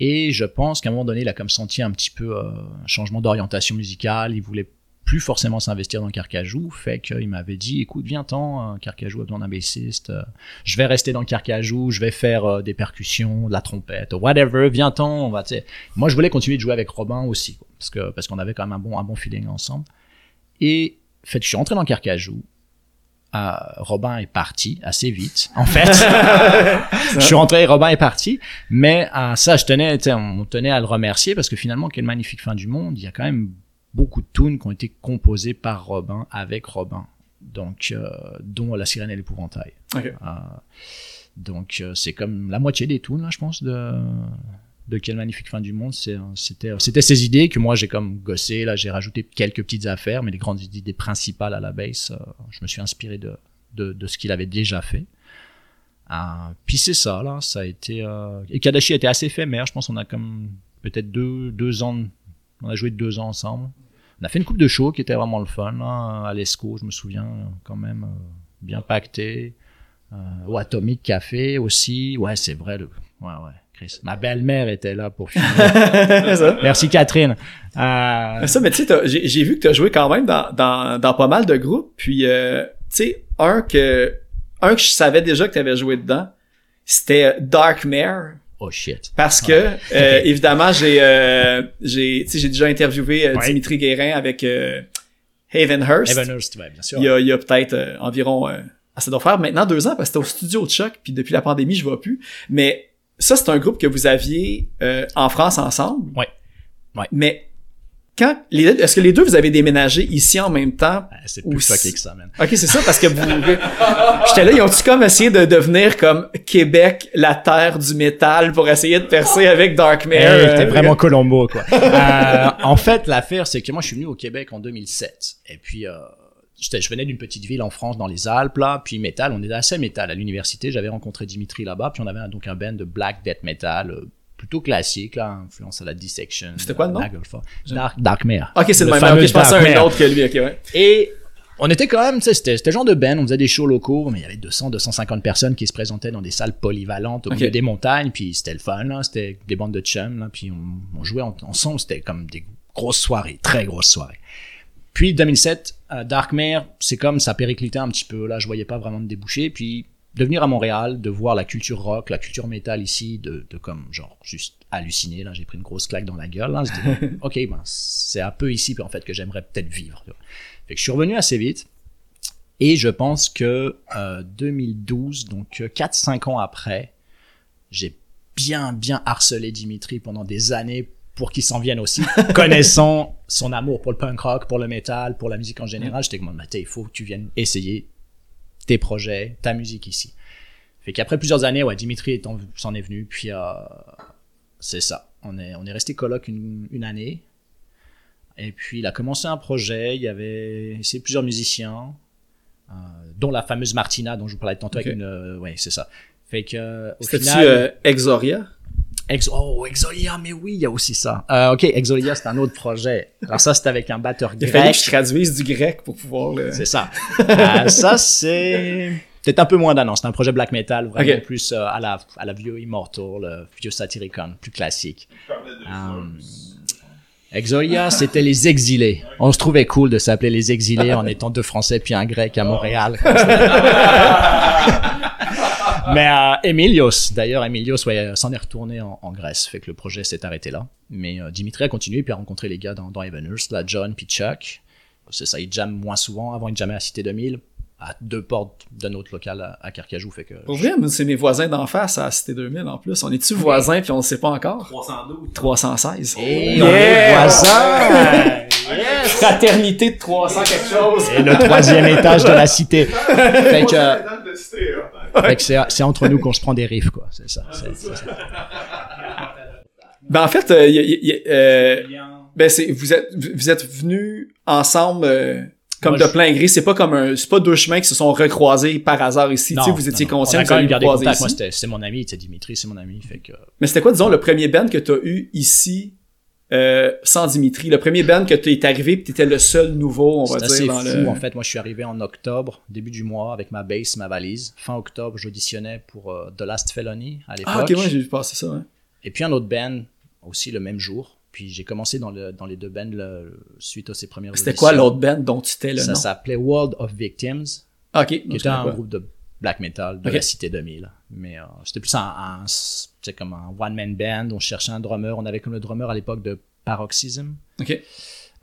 Et je pense qu'à un moment donné, il a comme senti un petit peu euh, un changement d'orientation musicale. Il voulait plus forcément s'investir dans Carcajou, fait qu'il m'avait dit, écoute, viens-t'en, euh, Carcajou a besoin d'un bassiste, euh, je vais rester dans Carcajou, je vais faire euh, des percussions, de la trompette, whatever, viens-t'en, on va, tu sais. Moi, je voulais continuer de jouer avec Robin aussi, quoi, parce que parce qu'on avait quand même un bon, un bon feeling ensemble. Et, fait, je suis rentré dans Carcajou, euh, Robin est parti assez vite, en fait. je suis rentré, Robin est parti, mais euh, ça, je tenais, on tenait à le remercier parce que finalement, quelle magnifique fin du monde. Il y a quand même beaucoup de tunes qui ont été composées par Robin avec Robin, donc euh, dont La Sirène et l'épouvantail. Ok. Euh, donc euh, c'est comme la moitié des tunes, là, je pense, de de Quelle magnifique fin du monde, euh, c'était, euh, c'était ces idées que moi j'ai comme gossé. Là, j'ai rajouté quelques petites affaires, mais les grandes idées principales à la base, euh, je me suis inspiré de, de, de ce qu'il avait déjà fait. Euh, puis c'est ça, là, ça a été. Euh... Et Kadashi a été assez éphémère. Je pense qu'on a comme peut-être deux, deux ans. On a joué deux ans ensemble. On a fait une coupe de show qui était vraiment le fun, là, à l'ESCO, je me souviens, quand même, euh, bien pacté. Euh, au Atomic Café aussi. Ouais, c'est vrai. Le... Ouais, ouais, Chris. Ma belle-mère était là pour ça. Merci Catherine. Euh, Ça, mais tu sais, j'ai j'ai vu que tu as joué quand même dans, dans, dans pas mal de groupes. Puis, euh, tu sais, un que, un que je savais déjà que tu avais joué dedans, c'était Dark Mare. oh shit. Parce que, euh, évidemment, j'ai euh, j'ai tu sais, j'ai déjà interviewé euh, Ouais. Dimitri Guérin avec euh, Havenhurst. Evanhurst, ouais, bien sûr. Il y a, il y a peut-être environ... Euh, ah, ça doit faire maintenant deux ans parce que c'était au studio de choc, puis depuis la pandémie, je vois plus. Mais ça, c'est un groupe que vous aviez euh, en France ensemble? Ouais. Ouais. Mais quand les est-ce que les deux vous avez déménagé ici en même temps? Ah, c'est plus fucké que ça, man. Ok, c'est ça parce que vous j'étais là, ils ont-tu comme essayé de devenir comme Québec, la terre du métal pour essayer de percer avec Dark Mare Hey, euh, T'es vraiment Colombo, quoi. Euh, en fait, l'affaire, c'est que moi, je suis venu au Québec en 2007. Et puis, euh, je venais d'une petite ville en France, dans les Alpes, là. Puis métal, on était assez métal. À l'université, j'avais rencontré Dimitri là-bas. Puis on avait un- donc un band de black death metal, euh, plutôt classique, là, influence à la Dissection. C'était quoi le nom? Nagelfar. Dark, Dark Mare. Ok, c'est le, même. fameux Ok, je pensais à un autre que lui. Ok, ouais. Et on était quand même, tu sais, c'était c'était le genre de band, on faisait des shows locaux, mais il y avait 200, 250 personnes qui se présentaient dans des salles polyvalentes au Ok. milieu des montagnes, puis c'était le fun, là, c'était des bandes de chums, là, puis on, on jouait en- ensemble, c'était comme des grosses soirées, très grosses soirées. Puis 2007, euh, Dark Mare, c'est comme ça périclitait un petit peu, là, je voyais pas vraiment de déboucher, puis de venir à Montréal, de voir la culture rock, la culture métal ici, de, de comme, genre, juste halluciner, là, j'ai pris une grosse claque dans la gueule, là, C'était, ok, ben, c'est un peu ici, en fait, que j'aimerais peut-être vivre. Fait que je suis revenu assez vite. Et je pense que euh, 2012, donc euh, 4-5 ans après, j'ai bien, bien harcelé Dimitri pendant des années pour qu'il s'en vienne aussi, connaissant son amour pour le punk rock, pour le metal, pour la musique en général. J'étais comme, Mathé, il faut que tu viennes essayer tes projets, ta musique ici. Fait qu'après plusieurs années, ouais, Dimitri s'en est venu, puis euh, c'est ça. On est, on est resté coloc une, une année. Et puis il a commencé un projet, il y avait c'est plusieurs musiciens, euh, dont la fameuse Martina dont je vous parlais tantôt Ok. avec une euh, ouais, c'est ça. Fait que au final euh, Exoria? Ex- oh, Exolia, mais oui, il y a aussi ça. Euh, ok, Exolia, c'est un autre projet. Alors ça, c'était avec un batteur Il a fallu que grec. je traduise du grec pour pouvoir le... C'est ça. Euh, ça, c'est peut-être un peu moins d'un an. C'est un projet black metal, vraiment plus euh, à la à la vieux Immortal, le vieux Satyricon, plus classique. Euh, Exolia, c'était les exilés. On se trouvait cool de s'appeler les exilés en étant deux Français puis un Grec à Montréal. Mais euh, Emilios, d'ailleurs, Emilios ouais, s'en est retourné en, en Grèce, fait que le projet s'est arrêté là. Mais euh, Dimitri a continué puis a rencontré les gars dans, dans Evanhurst, là, John puis Chuck. C'est ça, il jamme moins souvent. Avant, il jammait à Cité 2000, à deux portes d'un autre local à, à Carcajou, fait que... Pour vrai, c'est mes voisins d'en face à Cité 2000 en plus. On est-tu voisins puis on ne sait pas encore? 312. 316. Et Yeah! on est voisins! Fraternité de 300 quelque chose. Et le troisième étage de la cité. Fait que, euh, fait que c'est, entre nous qu'on se prend des riffs, quoi. C'est ça. Ben en fait, euh, y y euh, ben c'est vous êtes vous êtes venus ensemble euh, comme Moi, de plein gré. C'est pas comme un c'est pas deux chemins qui se sont recroisés par hasard ici. Tu sais, vous étiez non, non. conscient que quand vous alliez croiser contact. Moi, ici. c'était, c'est mon ami, c'est Dimitri, c'est mon ami. Fait que, Mais c'était quoi, disons, le premier band que t'as eu ici euh, sans Dimitri? Le premier band que t'es arrivé pis t'étais le seul nouveau, on va c'est dire, dans fou, le... en fait. Moi, je suis arrivé en octobre, début du mois, avec ma bass, ma valise. Fin octobre, j'auditionnais pour euh, The Last Felony à l'époque. Ah, ok, moi j'ai vu passer ça, ouais. Et puis un autre band, aussi le même jour. Puis j'ai commencé dans, le, dans les deux bands le- suite à ces premières C'était quoi l'autre band dont tu étais le Ça s'appelait World of Victims. Ah, ok. qui était un groupe de black metal de Ok. la cité 2000. Mais euh, c'était plus un, un c'est comme un one man band. On cherchait un drummer. On avait comme le drummer à l'époque de Paroxysm. Ok.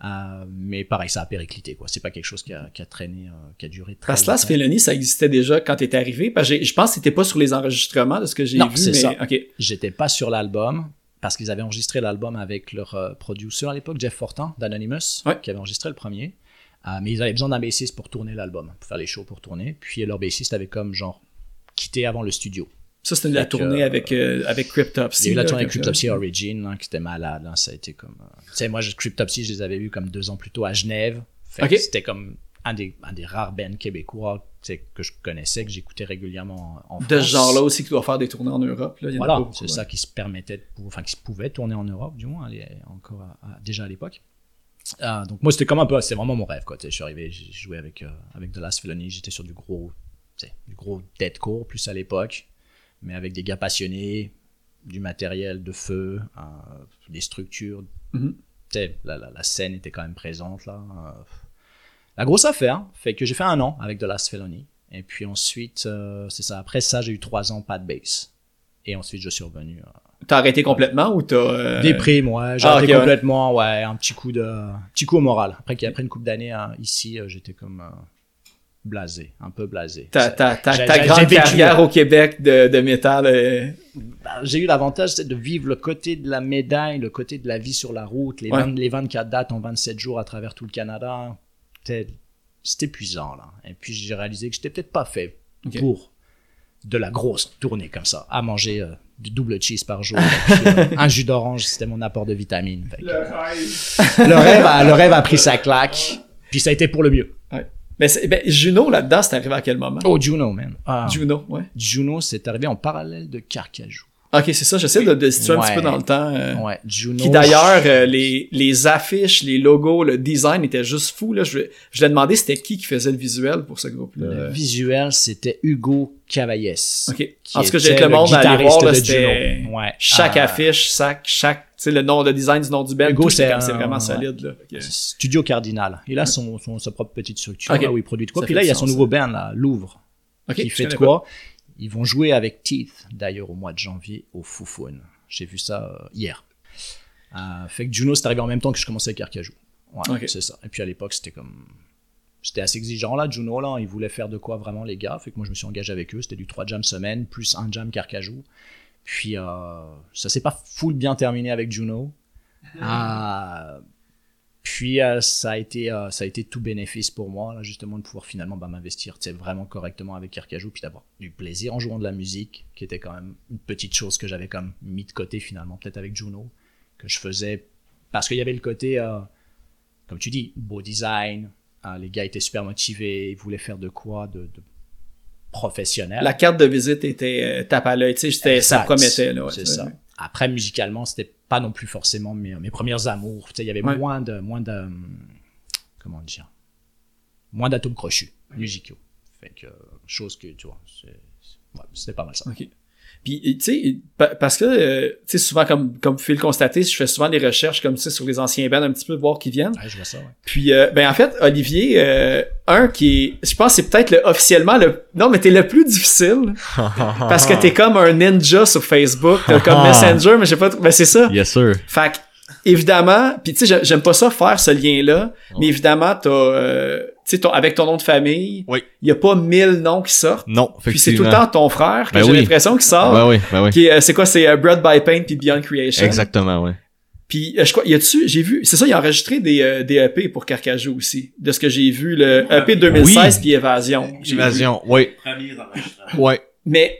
Euh, mais pareil, ça a périclité quoi. C'est pas quelque chose qui a, qui a traîné, euh, qui a duré très Parce que là. Felony, ça existait déjà quand t'étais arrivé? Parce que je pense que t'étais pas sur les enregistrements de ce que j'ai Non, vu, c'est mais ça. ok. J'étais pas sur l'album parce qu'ils avaient enregistré l'album avec leur euh, producer à l'époque, Jeff Fortin d'Anonymous, Ouais. qui avait enregistré le premier. Mais ils avaient besoin d'un bassiste pour tourner l'album, pour faire les shows pour tourner. Puis leur bassiste avait comme genre quitté avant le studio. Ça, c'était la tournée euh, avec, euh, avec Cryptopsy. Il y a eu la tournée que- Cryptopsy Origin, là, qui était malade. Là. Ça a été comme. euh, Tu sais, moi, je- Cryptopsy, je les avais vus comme deux ans plus tôt à Genève. Fait que Ok. C'était comme un des, un des rares bands québécois que je connaissais, que j'écoutais régulièrement en, en De France. ce genre-là aussi qui doit faire des tournées en Europe. Là. Il y en a Voilà, c'est ouais. ça qui se permettait, de enfin qui se pouvait tourner en Europe, du moins, encore à- à- déjà à l'époque. Donc moi c'était comme un peu, c'est vraiment mon rêve quoi. Je suis arrivé, j'ai joué avec euh, avec The Last Felony, j'étais sur du gros, du gros deathcore plus à l'époque, mais avec des gars passionnés, du matériel de feu, euh, des structures. Tu sais, la, la, la scène était quand même présente là. euh, la grosse affaire fait que j'ai fait un an avec The Last Felony. Et puis ensuite, euh, c'est ça. Après ça, j'ai eu trois ans pas de bass. Et ensuite, je suis revenu. T'as arrêté complètement ou t'as... Déprime, ouais. J'ai ah, arrêté complètement, ouais. Un petit coup de, petit coup au moral. Après, après une coupe d'années hein, ici, j'étais comme blasé, un peu blasé. Ta, ta, ta, ta grande vécu, carrière au Québec de, de métal. euh, Bah, J'ai eu l'avantage de vivre le côté de la médaille, le côté de la vie sur la route, les, Ouais. 20 les 24 dates en 27 jours à travers tout le Canada. C'était c'était épuisant, là. Et puis, j'ai réalisé que j'étais peut-être pas fait pour de la grosse tournée comme ça, à manger euh, du double cheese par jour. puis, euh, un jus d'orange, c'était mon apport de vitamines. Que, le, rêve a, le rêve a pris sa claque, puis ça a été pour le mieux. Mais ben, Juno, là-dedans, c'est arrivé à quel moment? Oh, Juno, man. Ah, Juno, ouais. Juno, c'est arrivé en parallèle de Carcajou. Ok, c'est ça. J'essaie de, de situer un petit peu dans le temps. euh, Ouais, Juno. Qui d'ailleurs, euh, les, les affiches, les logos, le design étaient juste fou. Là. Je, je l'ai demandé c'était qui qui faisait le visuel pour ce groupe-là. Le visuel, c'était Hugo Cavaillès. Ok. qui En tout cas, j'ai était le monde à aller voir, là, de c'était Juno. Ouais. chaque Ah, affiche, chaque, chaque, tu sais, le nom, le design du nom du tout, c'est vraiment solide, là. Studio Cardinal. Il a son, son, sa propre petite structure Ok. là, où il produit de quoi. Ça Puis là, il y a son sens, nouveau band, là, Louvre, Ok, qui fait de quoi Ils vont jouer avec Teeth, d'ailleurs, au mois de janvier, au Foufoune. J'ai vu ça euh, hier. Euh, fait que Juno, c'est arrivé en même temps que je commençais avec Carcajou. Ouais, c'est ça. Et puis à l'époque, c'était comme. C'était assez exigeant là, Juno, là. Ils voulaient faire de quoi vraiment, les gars. Fait que moi, je me suis engagé avec eux. C'était du 3 jams semaine, plus un jam Carcajou. Puis euh, ça s'est pas full bien terminé avec Juno. Ah, puis euh, ça a été euh, ça a été tout bénéfice pour moi là, justement de pouvoir finalement bah, m'investir vraiment correctement avec Carcajou puis d'avoir du plaisir en jouant de la musique qui était quand même une petite chose que j'avais comme mis de côté finalement peut-être avec Juno que je faisais parce qu'il y avait le côté euh, comme tu dis beau design euh, les gars étaient super motivés ils voulaient faire de quoi de, de professionnel La carte de visite était tape à l'œil, tu sais, ça promettait, là. ouais, c'est ça. Après, musicalement, c'était pas non plus forcément mes, mes premières amours. Tu sais, il y avait Ouais. moins de, moins de, comment dire, moins d'atomes crochus musicaux. Fait que, chose que, tu vois, c'est- c'est- ouais, c'était pas mal ça. OK. Puis, tu sais, pa- parce que, euh, tu sais, souvent, comme, comme vous pouvez le constater, je fais souvent des recherches comme ça sur les anciens bands, un petit peu, voir qui viennent. Ouais, je vois ça, ouais. Puis, euh, ben, en fait, Olivier, euh, un qui est, je pense c'est peut-être le, officiellement le, non, mais t'es le plus difficile. parce que t'es comme un ninja sur Facebook, t'as comme Messenger, mais je sais pas, trop- ben, c'est ça. Yes, sir. Fait que, évidemment, puis tu sais, j'ai- j'aime pas ça faire ce lien-là, mais évidemment, t'as, euh, tu sais, ton- avec ton nom de famille, Oui. il y a pas mille noms qui sortent. Non, Puis c'est tout le temps ton frère que Ben j'ai oui. l'impression qui sort. Ben oui, ben oui. Qui est, euh, c'est quoi, c'est euh, Blood by Pain puis Beyond Creation. Exactement, ouais. Puis euh, je crois, y a-tu, j'ai vu, c'est ça, il a enregistré des, euh, des EP pour Carcajou aussi. De ce que j'ai vu, le EP 2016 puis Évasion. Évasion, oui, Premier enregistrement. ouais. Mais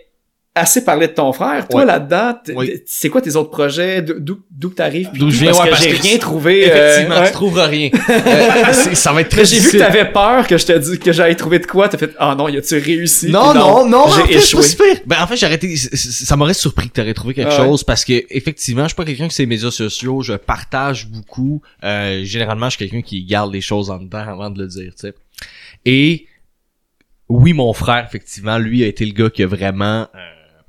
assez parlé de ton frère. Toi Ouais. là-dedans, Oui. c'est quoi tes autres projets? D'où- que t'arrives? D'où je viens, parce ouais, que j'ai rien trouvé. euh, Effectivement, ouais. tu trouveras rien. Euh, ça va être très j'ai vu que t'avais peur que je te dis que j'allais trouver de quoi. T'as fait, ah non, y a-tu réussi? Non, non, non, en j'ai fait, c'est échoué. Ben, en fait, j'ai arrêté, ça m'aurait surpris que t'aurais trouvé quelque Ah chose parce que, effectivement, je suis pas quelqu'un qui sait les médias sociaux, je partage beaucoup, euh, généralement, je suis quelqu'un qui garde les choses en dedans avant de le dire, tu sais. Et, oui, mon frère, effectivement, lui a été le gars qui a vraiment, euh,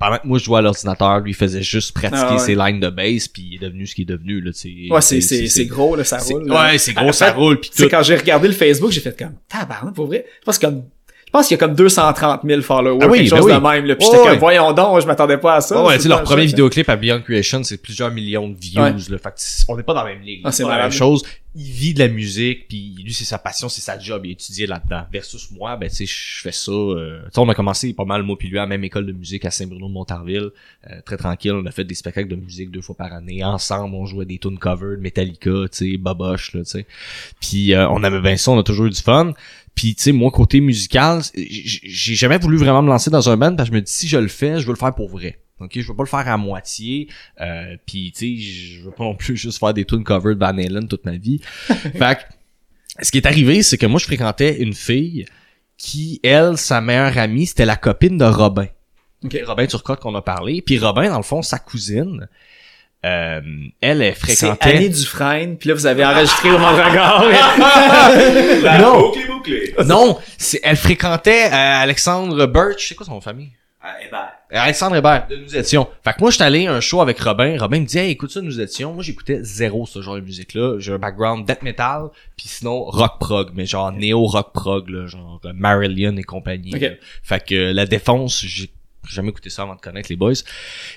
pendant que moi je jouais à l'ordinateur, lui faisait juste pratiquer Ah ouais. ses lignes de base puis il est devenu ce qu'il est devenu, là, tu. Ouais, c'est, c'est, c'est gros, là, ça roule. là. Ouais, c'est gros, ça fait, roule C'est quand j'ai regardé le Facebook, j'ai fait comme, tabarnak, pour vrai. Je pense comme, je pense qu'il y a comme 230 000 followers, Ah oui, quelque ben chose oui. de même, là. Puis j'étais comme, voyons donc, je m'attendais pas à ça. Ouais, ouais, C'est tu sais, leur premier vidéoclip à Beyond Creation, c'est plusieurs millions de views, Ouais. là. Fait on n'est pas dans la même ligue. Ah, c'est la même chose. Il vit de la musique, puis lui c'est sa passion, c'est sa job, il étudie là-dedans. Versus moi, ben tu sais, je fais ça. Euh, tu on a commencé pas mal moi puis lui à la même école de musique à Saint-Bruno de Montarville, euh, très tranquille. On a fait des spectacles de musique deux fois par année ensemble. On jouait des tunes covered, Metallica, tu sais, tu sais. Puis euh, on avait bien ça, on a toujours eu du fun. Puis tu sais, moi côté musical, j'ai jamais voulu vraiment me lancer dans un band parce que je me dis si je le fais, je veux le faire pour vrai. Ok, je veux pas le faire à moitié. Euh, puis tu sais, je veux pas non plus juste faire des tunes covered Van Halen toute ma vie. fait que, ce qui est arrivé, c'est que moi je fréquentais une fille qui, elle, sa meilleure amie, c'était la copine de Robin. Ok. Robin Turcotte qu'on a parlé. Puis Robin, dans le fond, sa cousine, euh, elle, elle C'est fréquentait... Annie Dufresne, puis là, vous avez enregistré au mon regard. non, non, c'est, elle fréquentait euh, Alexandre Birch, c'est quoi son famille? Euh, Alexandre Hébert, de Nous étions. Fait que moi, j'étais allé à un show avec Robin. Robin me dit, hey, écoute ça, Nous étions. Moi, j'écoutais zéro ce genre de musique-là. J'ai un background death metal, puis sinon rock prog, mais genre néo rock prog, là, genre euh, Marillion et compagnie. Ok. là. Fait que euh, la défense, j'ai jamais écouté ça avant de connaître les boys.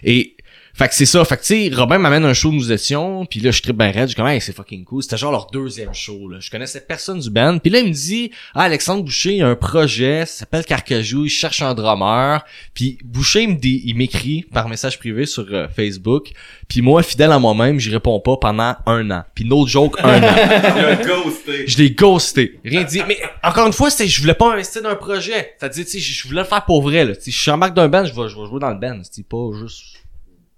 Et fait que c'est ça. Fait que tu sais, Robin m'amène un show de Nous étions, puis là, je tripe ben raide. Je dis comme, hey, c'est fucking cool. C'était genre leur deuxième show, là. Je connaissais personne du band. Puis là, il me dit, ah, Alexandre Boucher, il y a un projet, ça s'appelle Carcajou, il cherche un drummer. Puis Boucher, il me dit, il m'écrit par message privé sur euh, Facebook. Puis moi, fidèle à moi-même, j'y réponds pas pendant un an. Puis no joke, un an. Je l'ai ghosté. Rien dit. Mais encore une fois, c'est je voulais pas investir dans un projet. C'est-à-dire, tu sais, je voulais le faire pour vrai, là. Tu sais, je suis en d'un band, je vais, je vais jouer dans le band. C'est pas juste,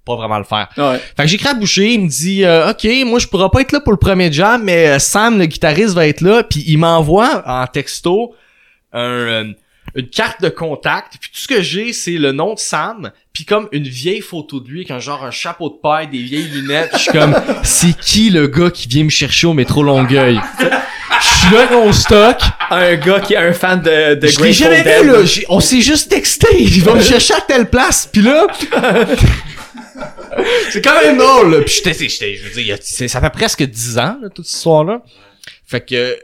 pas vraiment le faire. Ouais. Fait que j'écris à Boucher, il me dit euh, OK, moi je pourrais pas être là pour le premier jam, mais euh, Sam, le guitariste, va être là. Puis il m'envoie en texto un, euh, une carte de contact. Puis tout ce que j'ai, c'est le nom de Sam, puis comme une vieille photo de lui avec un genre un chapeau de paille, des vieilles lunettes. Je suis comme c'est qui le gars qui vient me chercher au métro Longueuil? Je suis là mon stock. Un gars qui est un fan de, de Je l'ai jamais vu, là. On s'est juste texté. Il va me chercher à telle place. Puis là... c'est quand même drôle, là. Puis j'étais, j'étais, je veux dire, ça fait presque 10 ans, là, toute cette histoire-là. Fait que...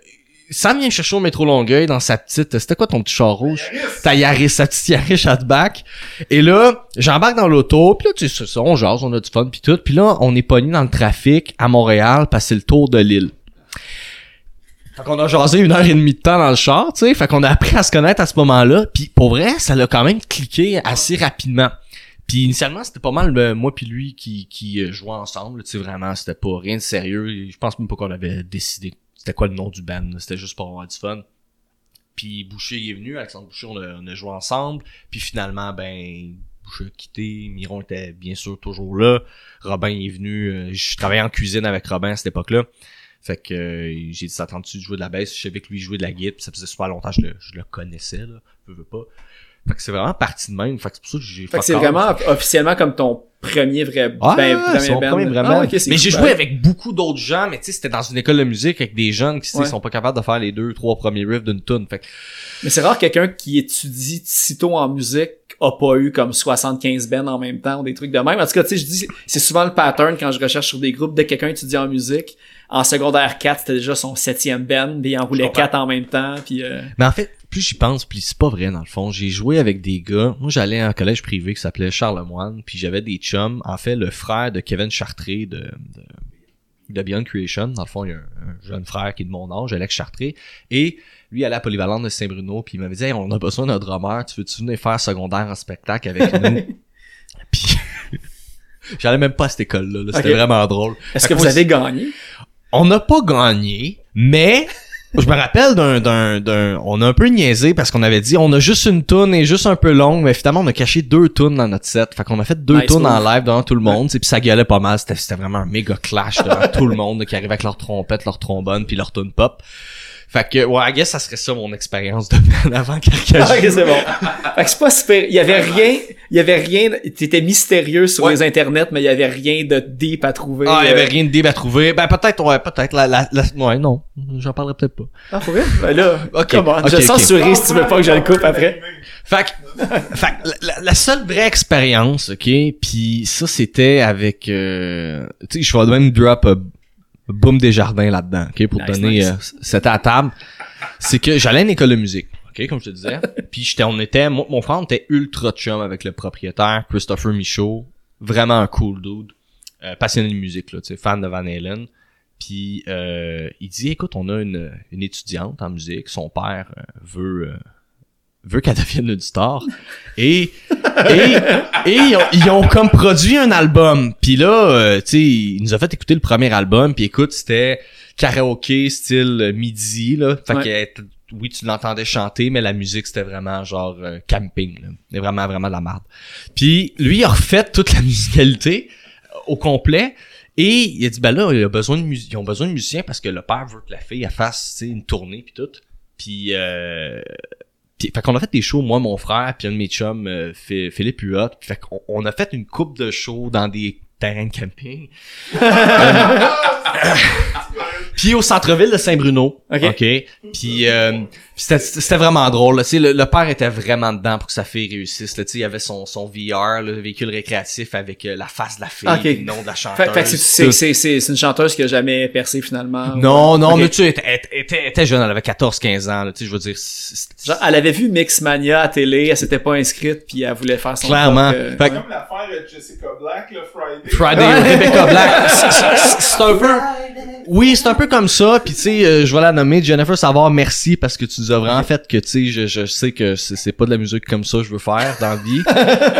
Sam vient me chercher au métro Longueuil dans sa petite... C'était quoi ton petit char rouge? Ta Yaris, sa petite Yaris Hatchback. Et là, j'embarque dans l'auto. Puis là, tu sais, on jase, on a du fun, puis tout. Puis là, on est pogné dans le trafic à Montréal, parce que c'est le tour de l'île. Fait qu'on a jasé une heure et demie de temps dans le char, tu sais. Fait qu'on a appris à se connaître à ce moment-là. Puis pour vrai, ça l'a quand même cliqué assez rapidement. Puis initialement, c'était pas mal euh, moi puis lui qui, qui euh, jouait ensemble. Tu sais, vraiment, c'était pas rien de sérieux. Je pense même pas qu'on avait décidé c'était quoi le nom du band. C'était juste pour avoir du fun. Puis Boucher est venu, Alexandre Boucher, on a, on joué ensemble. Puis finalement, ben, Boucher a quitté. Miron était bien sûr toujours là. Robin est venu. euh, je travaillais en cuisine avec Robin à cette époque-là. Fait que euh, j'ai dit ça tente de jouer de la basse, je savais que lui jouait de la guitare, ça faisait super longtemps que je le, je le connaissais là, veux, veux pas. Fait que c'est vraiment parti de même, fait que c'est pour ça que j'ai Fait que c'est vraiment officiellement comme ton premier vrai Ah, ben, mon band. premier vraiment. Ah, mais j'ai joué avec beaucoup d'autres gens, mais tu sais, c'était dans une école de musique avec des jeunes qui Ouais. sont pas capables de faire les deux, trois premiers riffs d'une tune. Fait que Mais c'est rare que quelqu'un qui étudie si tôt en musique a pas eu comme 75 bands en même temps ou des trucs de même. En tout cas, tu sais, je dis, c'est souvent le pattern quand je recherche sur des groupes. Dès que quelqu'un étudie en musique, en secondaire 4, c'était déjà son septième band, puis il en roulait quatre en même temps, puis euh, Mais en fait, plus j'y pense, plus c'est pas vrai dans le fond. J'ai joué avec des gars. Moi, j'allais à un collège privé qui s'appelait Charlemagne, puis j'avais des chums. En fait, le frère de Kevin Chartré de, de, de Beyond Creation, dans le fond, il y a un, un jeune frère qui est de mon âge, Alex Chartré, et lui il allait à la polyvalente de Saint-Bruno, puis il m'avait dit hey, on a besoin d'un drummer, tu veux-tu venir faire secondaire en spectacle avec nous? puis j'allais même pas à cette école-là, là. c'était vraiment drôle. est-ce que vous avez gagné? on n'a pas gagné, mais je me rappelle d'un, d'un, d'un, on a un peu niaisé parce qu'on avait dit, on a juste une toune et juste un peu longue, mais finalement on a caché deux tunes dans notre set. Fait qu'on a fait deux Nice tunes en live devant tout le monde, puis ça gueulait pas mal. C'était, vraiment un méga clash devant tout le monde qui arrivait avec leur trompette, leur trombone puis leur tune pop. Fait que, ouais, I guess ça serait ça mon expérience de band avant Ah, Carcajou. ok, c'est bon. Fait que c'est pas super. Il y avait rien, il y avait rien, t'étais mystérieux sur Ouais. les internets, mais il y avait rien de deep à trouver. Ah, il y euh. avait rien de deep à trouver. Ben, peut-être, ouais, peut-être. La, la, la- ouais, non. J'en parlerai peut-être pas. Ah, pour vrai? Ben là, Ok, come on. ok, je ok. censurerai si tu veux pas que je le coupe après. Fait que, fait que la, la- seule vraie expérience, ok, puis ça c'était avec, euh, tu sais, je vais même drop euh, Boom Desjardins là-dedans, ok, pour te donner, nice. euh, c'était à table. C'est que j'allais à une école de musique, ok, comme je te disais, puis j'étais, on était, mon, mon frère on était ultra chum avec le propriétaire, Christopher Michaud, vraiment un cool dude, euh, passionné de musique là, tu sais, fan de Van Halen. Puis euh, il dit écoute, on a une, une étudiante en musique, son père euh, veut euh, veut qu'elle devienne une star. Et et, et ils, ont, ils ont comme produit un album. Puis là, euh, tu sais, il nous a fait écouter le premier album. Puis écoute, c'était karaoké style euh, midi là. Fait Ouais. que t- oui, tu l'entendais chanter, mais la musique c'était vraiment genre euh, camping. Là. C'était vraiment vraiment de la merde. Puis lui, il a refait toute la musicalité euh, au complet. Et il a dit, ben là, il a besoin de ils ont besoin de musiciens parce que le père veut que la fille elle fasse tu sais, une tournée puis tout. Puis, euh, puis fait qu'on a fait des shows, moi, mon frère, puis un de mes chums, euh, Phi- Philippe Huot. Fait qu'on on a fait une coupe de shows dans des terrains de camping. Puis au centre-ville de Saint-Bruno. Ok. OK. Puis euh, c'était c'était vraiment drôle. là. Tu sais, Le, le père était vraiment dedans pour que sa fille réussisse. là. Tu sais, Il y avait son, son VR, le véhicule récréatif avec euh, la face de la fille, Ok. le nom de la chanteuse. fait que c'est- c'est, c'est, c'est, c'est une chanteuse qui a jamais percé finalement. Non, non, mais tu sais, elle était, elle était- elle était jeune, elle avait 14-15 ans. là. Tu sais, je veux dire, c'est- c'est- Genre, elle avait vu Mixmania à télé, elle s'était pas inscrite, puis elle voulait faire son Clairement. euh, Fait que- Comme l'affaire de Jessica Black, le Friday. Friday, Rebecca Black. C'est- c'est- C'est un peu. Oui, c'est un peu comme ça. Puis tu sais, euh, je vais la nommer Jennifer Savard. Merci parce que tu nous as vraiment fait que tu sais, je, je sais que c'est pas de la musique comme ça que je veux faire dans la vie.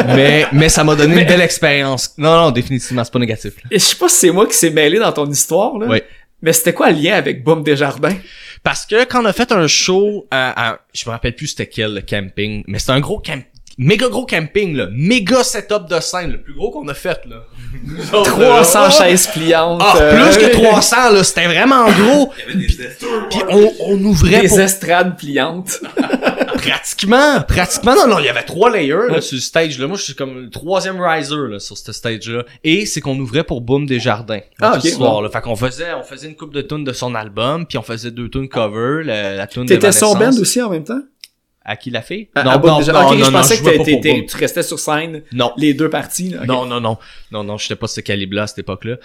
mais mais ça m'a donné une belle expérience. Non non, définitivement, c'est pas négatif. là. Et je sais pas si c'est moi qui s'est mêlé dans ton histoire, là. Ouais. Mais c'était quoi le lien avec Boom Desjardins? Parce que quand on a fait un show à, à- je me rappelle plus c'était quel le camping, mais c'était un gros camp méga gros camping là, méga setup de scène, le plus gros qu'on a fait là. Nous autres, 300 là. chaises pliantes. Ah, euh, plus que 300 là, c'était vraiment gros. Puis on, on ouvrait Des pour estrades pliantes. pratiquement, pratiquement non non, il y avait trois layers là, sur le stage là. Moi je suis comme le troisième riser là sur ce stage là et c'est qu'on ouvrait pour Boom des Jardins. Ah, ce ok, soir bon. là. Fait qu'on faisait on faisait une coupe de tunes de son album, puis on faisait deux tunes cover, la, la tune de T'étais son band aussi en même temps? À qui la fait À- Non à non non Ok, non, je non, pensais je que t'étais- tu restais sur scène Non. les deux parties. là. Ok. Non, non, non. Non, non, j'étais pas ce calibre-là à cette époque-là.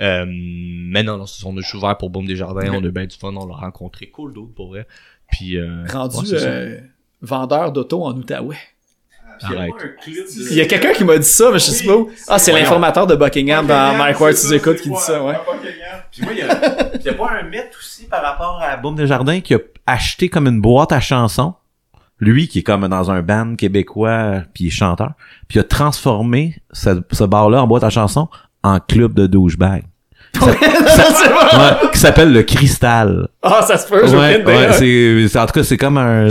Euh, mais non, non, on a ouvert pour Boom Desjardins, on a bien du fun, on l'a rencontré. Cool d'autres, pour vrai. Puis, euh, Rendu ouais, euh, vendeur d'auto en Outaouais. Arrête. Il y a quelqu'un qui m'a dit ça, mais je sais pas où. Ah, c'est l'informateur de Buckingham dans Mike Ward sous écoute qui dit ça, ouais. Puis moi, il y a, il y a pas un mythe aussi par rapport à Boom Desjardins qui a acheté comme une boîte à chansons? Lui, qui est comme dans un band québécois, puis chanteur, puis il a transformé ce, ce bar-là en boîte à chansons en club de douchebag. C'est bon. Ouais, qui s'appelle le Cristal. Ah, ça se peut, Ouais, ouais, c'est, en tout cas, c'est comme un...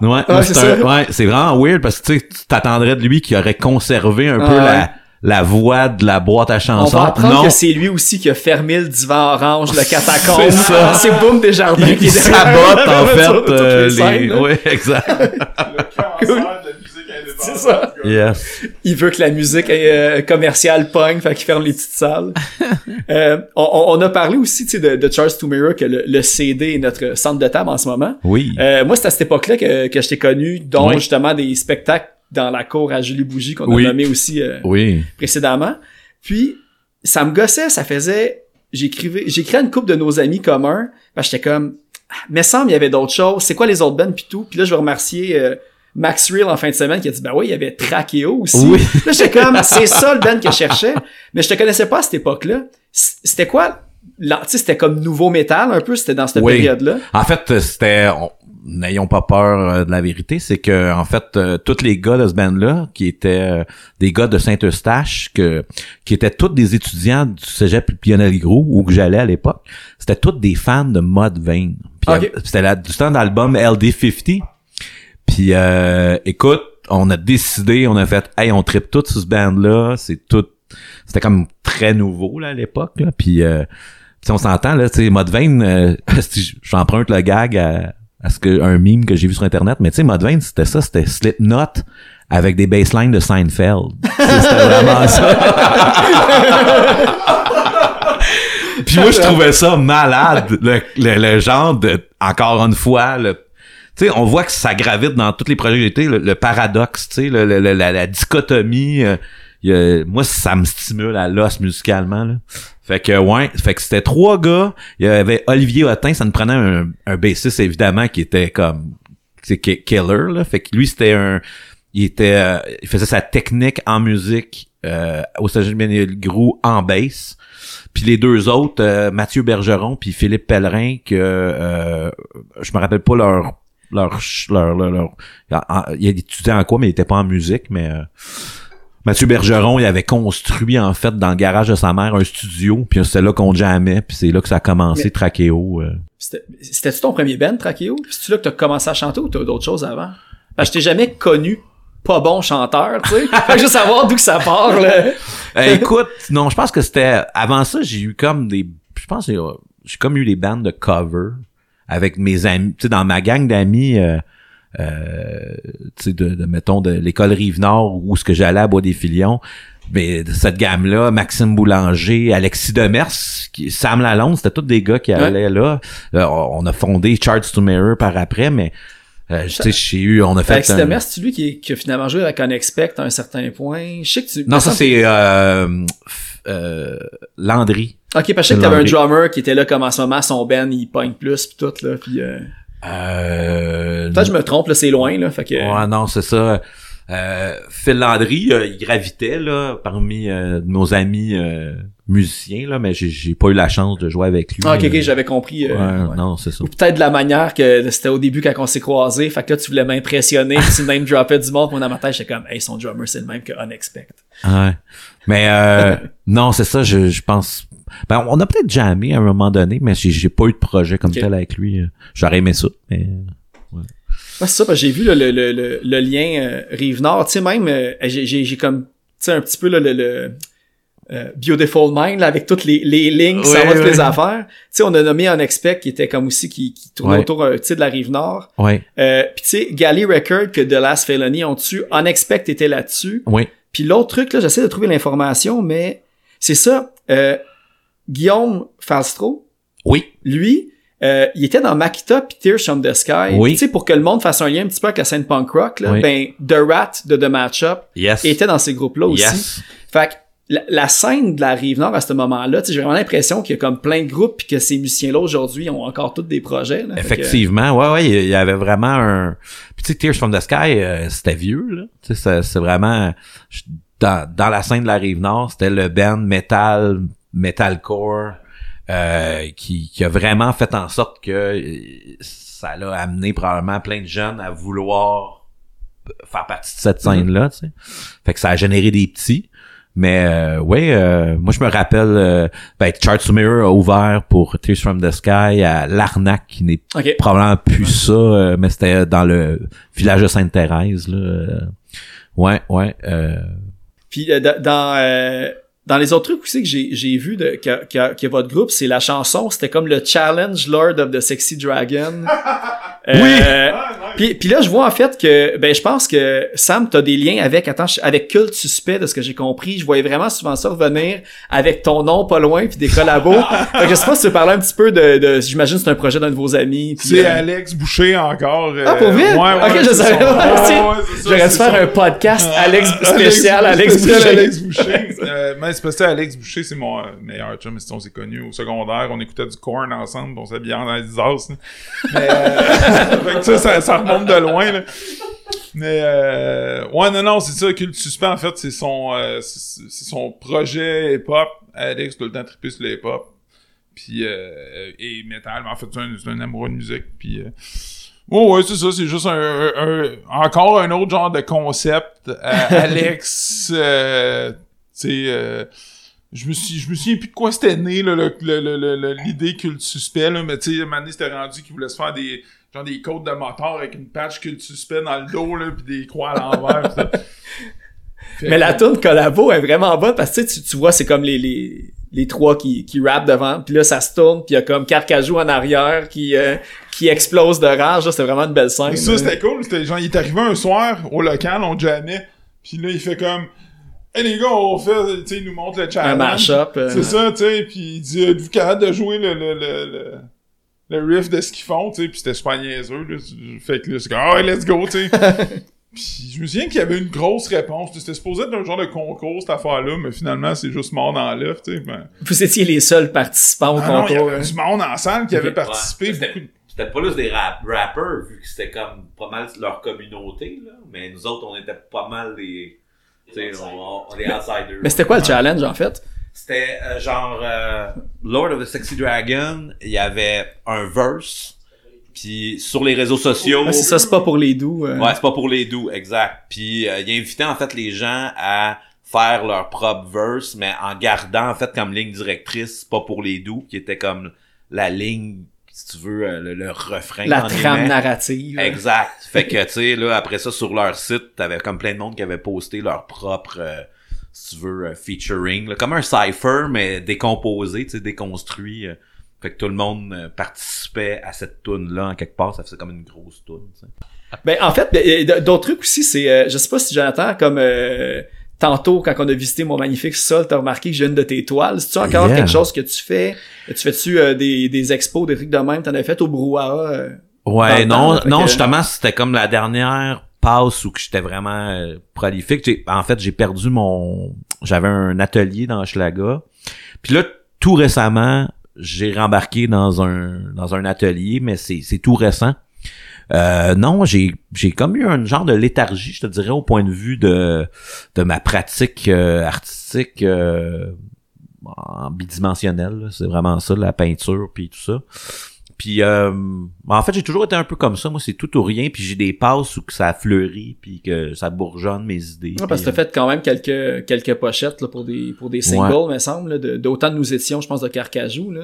Ouais, Ah, c'est ouais, vraiment weird parce que tu sais, tu t'attendrais de lui qui aurait conservé un Ah, peu ouais. la, la voix de la boîte à On chansons? va apprendre non, que c'est lui aussi qui a fermé le divan orange, le catacombe. C'est ça. C'est Boom Desjardins il, qui derrière. sabote en fait toutes euh, les. Oui, exact. Le cancer de la musique indépendante. C'est ça. yes. Il veut que la musique euh, commerciale pogne, fait qu'il ferme les petites salles. Euh, on, on- on a parlé aussi tu sais, de, de Charles Tumira, que le, le CD est notre centre de table en ce moment. Oui. Euh, moi, c'est à cette époque-là que, que je t'ai connu, dont Oui. justement des spectacles dans la cour à Julie Bougie qu'on Oui. a nommé aussi euh, oui. précédemment. Puis, ça me gossait, ça faisait... J'écrivais, j'écrivais une couple de nos amis communs, j'étais comme... Ah, Mais semble il y avait d'autres choses. C'est quoi les autres bands pis tout? Puis là, je vais remercier euh, Max Real en fin de semaine qui a dit, ben oui, il y avait Trachéo aussi. Oui. Là, j'étais comme, c'est ça le band que je cherchais. Mais je te connaissais pas à cette époque-là. C'était quoi? la- Tu sais, c'était comme nouveau métal un peu, c'était dans cette Oui. période-là? En fait, c'était... on- N'ayons pas peur euh, de la vérité, c'est que en fait, euh, tous les gars de ce band-là, qui étaient euh, des gars de Saint-Eustache, que qui étaient tous des étudiants du cégep Lionel Gros, où que j'allais à l'époque, c'était tous des fans de Mud Vane. Puis, Ok. euh, C'était la- du temps d'album LD50. Puis euh, écoute, on a décidé, on a fait, hey, on tripe tout sur ce band-là, c'est tout, c'était comme très nouveau là à l'époque, là. Puis euh, si on s'entend là, tu sais, Modvane, euh, si j'emprunte le gag à, à ce que un mime que j'ai vu sur internet, mais tu sais, Modvane, c'était ça, c'était Slipknot avec des basslines de Seinfeld. c'était vraiment ça. Puis moi, je trouvais ça malade, le, le, le genre de, encore une fois, le, tu sais, on voit que ça gravite dans tous les projets que le, le paradoxe, tu sais, la, la dichotomie. euh, y a- moi, ça me stimule à l'os musicalement. Là. Fait que ouais, fait que c'était trois gars. Il y avait Olivier Hotin, ça nous prenait un, un bassiste évidemment qui était comme c'est ki- killer là. Fait que lui c'était un il était euh, il faisait sa technique en musique euh, au Cégep Grou en bass. Puis les deux autres, euh, Mathieu Bergeron puis Philippe Pellerin, que euh, je me rappelle pas leur leur leur, leur, leur- il étudiait en quoi, mais il était pas en musique, mais euh, Mathieu Bergeron, il avait construit en fait dans le garage de sa mère un studio, puis c'est là qu'on jamais, puis c'est là que ça a commencé Mais- Trachéo. euh. C'était- C'était-tu ton premier band, Trachéo? C'est-tu là que t'as commencé à chanter ou t'as d'autres choses avant? Parce que je t'ai jamais connu pas bon chanteur, tu sais. fait que je veux savoir d'où que ça part, là. Euh, écoute, non, je pense que c'était avant ça, j'ai eu comme des je pense que j'ai- j'ai comme eu des bandes de cover avec mes amis, tu sais dans ma gang d'amis euh, euh, tu sais de, de mettons de l'école Rive-Nord où ce que j'allais à Bois des Filions mais de cette gamme-là, Maxime Boulanger, Alexis Demers, qui, Sam Lalonde, c'était tous des gars qui Ouais. allaient là. Euh, on a fondé Charts to Mirror par après, mais euh, tu sais, j'ai eu, on a fait Alexis un- Demers, c'est lui qui, qui a finalement joué avec Unexpect à un certain point. Je sais que tu... Non, ça c'est euh, euh, Landry. Ok, parce que je sais que t'avais un drummer qui était là comme en ce moment, son band, il pogne plus pis tout, là, pis euh... Peut-être que je me trompe, là, c'est loin, là, fait que... Ouais, non, c'est ça. Euh, Phil Landry, euh, il gravitait là parmi euh, nos amis euh, musiciens là, mais j'ai pas eu la chance de jouer avec lui. Ah, ok, ok, j'avais compris. ouais, ouais. non, c'est ça. Ou peut-être de la manière que c'était au début quand on s'est croisés, fait que là, tu voulais m'impressionner, tu name droppais du monde, pis dans ma tête, j'étais comme, hey, son drummer, c'est le même que Unexpect. Ouais. Mais euh, non, c'est ça, je, je pense. Ben, on a peut-être jamais à un moment donné, mais j'ai pas eu de projet comme tel avec lui. J'aurais aimé ça, mais Ouais, c'est ça, parce que j'ai vu là, le, le, le, le lien euh, Rive-Nord, tu sais, même, euh, j'ai, comme, tu sais, un petit peu là, le, le euh, Beautiful Mind, là, avec toutes les, les lignes qui s'en vont toutes les affaires. Tu sais, on a nommé Unexpect, qui était comme aussi, qui, qui tournait Ouais. autour, euh, tu sais, de la Rive-Nord. ouais, Euh, puis tu sais, Galley Record que The Last Felony ont dessus, Unexpect était là-dessus. ouais, Puis l'autre truc, là, j'essaie de trouver l'information, mais c'est ça, euh, Guillaume Falstro, oui, lui, euh, il était dans Makita puis Tears from the Sky. Oui. Tu sais, pour que le monde fasse un lien un petit peu avec la scène punk rock, là, Oui. ben, The Rat de The Matchup yes, était dans ces groupes-là aussi. yes, Fait que la, la scène de la Rive-Nord à ce moment-là, tu sais, j'ai vraiment l'impression qu'il y a comme plein de groupes puis que ces musiciens-là aujourd'hui ont encore tous des projets. Là. Fait que- Effectivement, ouais, ouais, il y avait vraiment un. Puis tu sais, Tears from the Sky, euh, c'était vieux là. Tu sais, c'est- vraiment dans, dans la scène de la rive nord, c'était le band metal, metalcore, euh, qui, qui a vraiment fait en sorte que euh, ça l'a amené probablement plein de jeunes à vouloir faire partie de cette scène là. Tu sais, fait que ça a généré des petits. Mais euh, ouais, euh, moi je me rappelle, euh, ben, Charts to Mirror a ouvert pour Tears from the Sky à l'Arnaque, qui n'est probablement plus ça, euh, mais c'était dans le village de Sainte-Thérèse. Là. euh. Ouais, ouais. Euh, Puis euh, dans- dans euh, les autres trucs aussi que j'ai j'ai vu de que, que, que votre groupe, c'est la chanson, c'était comme le challenge Lord of the Sexy Dragon. oui. Puis, puis là, je vois en fait que, ben, je pense que Sam, t'as des liens avec, attends, je- avec Culte Suspect, de ce que j'ai compris. Je voyais vraiment souvent ça revenir avec ton nom pas loin, puis des collabos. fait que je sais pas si tu veux parler un petit peu de, de j'imagine que c'est un projet d'un de vos amis. C'est euh, Alex Boucher encore. euh, Ah, pour vrai? Ouais, ouais, Ok, je savais son- pas. J'aurais dû faire son- un podcast Alex spécial, Alex, Boucher. Alex Boucher. Euh, mais c'est parce que Alex Boucher, c'est mon euh, meilleur chum, mais si on s'est connus au secondaire, on écoutait du corn ensemble, on s'habillait dans les as. là. Mais euh, ça, ça, ça remonte de loin. Là. Mais euh, ouais, non, non, c'est ça, Culte Suspect, en fait, c'est son euh, c'est son projet hip-hop. Alex, tout le temps trippé sur le hip-hop. Puis euh, et metal, mais en fait, c'est un, amoureux de musique. Puis euh, Ouais, ouais, c'est ça, c'est juste un, un- un- encore un autre genre de concept. Euh, Alex, euh, tu sais, euh, je me suis, je me souviens plus de quoi c'était né, là, le- le- le- le- le- l'idée culte suspect, là, mais tu sais, donné, c'était rendu qu'il voulait se faire des, genre des côtes de moteur avec une patch culte suspect dans le dos, là, pis des croix à l'envers, Mais la tune collabo est vraiment bonne parce que tu, tu, vois, c'est comme les, les, les trois qui, qui rappent devant, puis là ça se tourne, puis il y a comme Carcajou en arrière qui, euh, qui explose de rage. C'était vraiment une belle scène. Mais ça, c'était cool. C'était genre, il est arrivé un soir au local, on jamais. Puis là, il fait comme, hey les gars, on fait, tu sais, il nous montre le un challenge. mash-up. euh, C'est ça, tu sais, puis il dit, êtes-vous capable de jouer le, le, le, le, le riff de ce qu'ils font, tu sais, puis c'était super niaiseux, là. Fait que là, c'est comme, ah ouais, let's go, tu sais. Puis je me souviens qu'il y avait une grosse réponse. C'était supposé être un genre de concours, cette affaire-là, mais finalement, c'est juste mort dans l'œuf, tu sais. Ben... Vous étiez les seuls participants au Ah non, il y concours. avait hein. du monde en salle qui avait participé. ouais. C'était pas juste des rap rappers, vu que c'était comme pas mal leur communauté, là. Mais nous autres, on était pas mal des, Tu sais, on, on est outsiders. Mais c'était quoi le challenge, en fait? C'était euh, genre euh, Lord of the Sexy Dragon, il y avait un verse, puis sur les réseaux sociaux. Ouais, c'est ça, c'est pas pour les doux. euh. Ouais, c'est pas pour les doux, exact. Puis euh, il invitait en fait les gens à faire leur propre verse, mais en gardant en fait comme ligne directrice, pas pour les doux, qui était comme la ligne, tu veux, euh, le, le refrain. la trame narrative. Exact. Fait que, tu sais, là, après ça, sur leur site, t'avais comme plein de monde qui avait posté leur propre, euh, si tu veux, euh, featuring. là. comme un cipher, mais décomposé, tu sais, déconstruit. euh. fait que tout le monde euh, participait à cette tune là en quelque part. Ça faisait comme une grosse tune, tu sais. Ben, en fait, a d'autres trucs aussi, c'est, euh, je sais pas si Jonathan, comme euh, tantôt, quand on a visité mon magnifique sol, t'as remarqué que j'ai une de tes toiles. C'est-tu encore Yeah. quelque chose que tu fais? Tu fais-tu euh, des, des expos, des trucs de même? T'en as fait au brouhaha? euh? Ouais, non, temps, non, que- justement, c'était comme la dernière passe où que j'étais vraiment euh, prolifique. En fait, j'ai perdu mon... J'avais un atelier dans Schlaga. Puis là, tout récemment, j'ai rembarqué dans un dans un atelier, mais c'est c'est tout récent. Euh, non, j'ai j'ai comme eu un genre de léthargie, je te dirais, au point de vue de de ma pratique euh, artistique euh, en bidimensionnelle. C'est vraiment ça, la peinture puis tout ça. Puis euh, en fait, j'ai toujours été un peu comme ça. Moi, c'est tout ou rien. Puis j'ai des passes où que ça fleurit puis que ça bourgeonne mes idées. Ouais, parce que t'as fait quand même quelques, quelques pochettes là, pour des, pour des singles, me semble, de- d'autant de nous étions, je pense, de Carcajou. Là.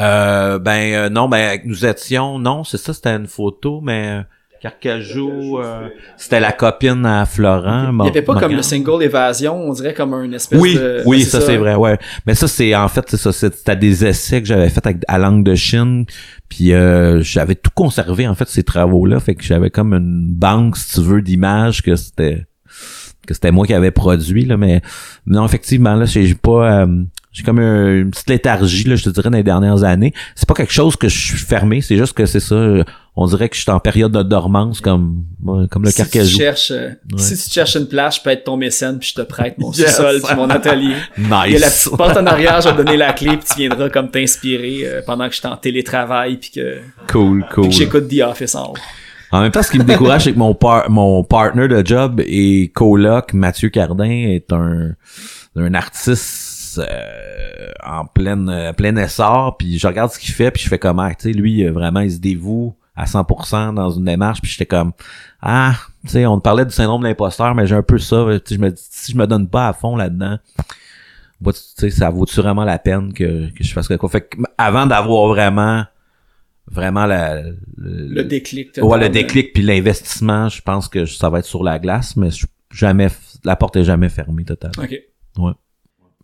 Euh, ben euh, non, ben nous étions, non, c'est ça, c'était une photo, mais euh, Carcajou, euh, c'était la copine à Florent. Il y avait pas comme le single Évasion, on dirait comme un espèce Oui, de... oui, ça, c'est vrai, ouais. Mais ça c'est en fait c'est ça, c'est- c'était des essais que j'avais fait avec à langue de Chine, puis euh, j'avais tout conservé en fait ces travaux-là, fait que j'avais comme une banque si tu veux d'images que c'était que c'était moi qui avais produit là, mais non effectivement là j'ai pas euh, j'ai comme un- une petite léthargie là, je te dirais dans les dernières années. C'est pas quelque chose que je suis fermé, c'est juste que c'est ça. euh, On dirait que je suis en période de dormance comme ouais, comme le si tu cherches, euh, si tu cherches une place, je peux être ton mécène puis je te prête mon Yes. sous-sol puis mon atelier. Il y a la Nice. petite porte en arrière, je vais te donner la clé puis tu viendras comme t'inspirer euh, pendant que je suis en télétravail puis que, Cool, puis cool. que j'écoute The Office en haut. En même temps, ce qui me décourage, c'est que mon, par- mon partner de job et coloc, Mathieu Cardin, est un, un artiste euh, en pleine, euh, plein essor, puis je regarde ce qu'il fait, puis je fais comment, tu sais, lui, euh, vraiment, il se dévoue à 100% dans une démarche, puis j'étais comme, ah, tu sais, on parlait du syndrome de l'imposteur, mais j'ai un peu ça, tu sais, je me dis, si je me donne pas à fond là-dedans, tu sais, ça vaut-tu vraiment la peine que, que je fasse quoi? Fait que, avant d'avoir vraiment, vraiment la, Le déclic. Ouais, le déclic puis l'investissement, je pense que ça va être sur la glace, mais je- jamais la porte est jamais fermée totalement. OK. Ouais.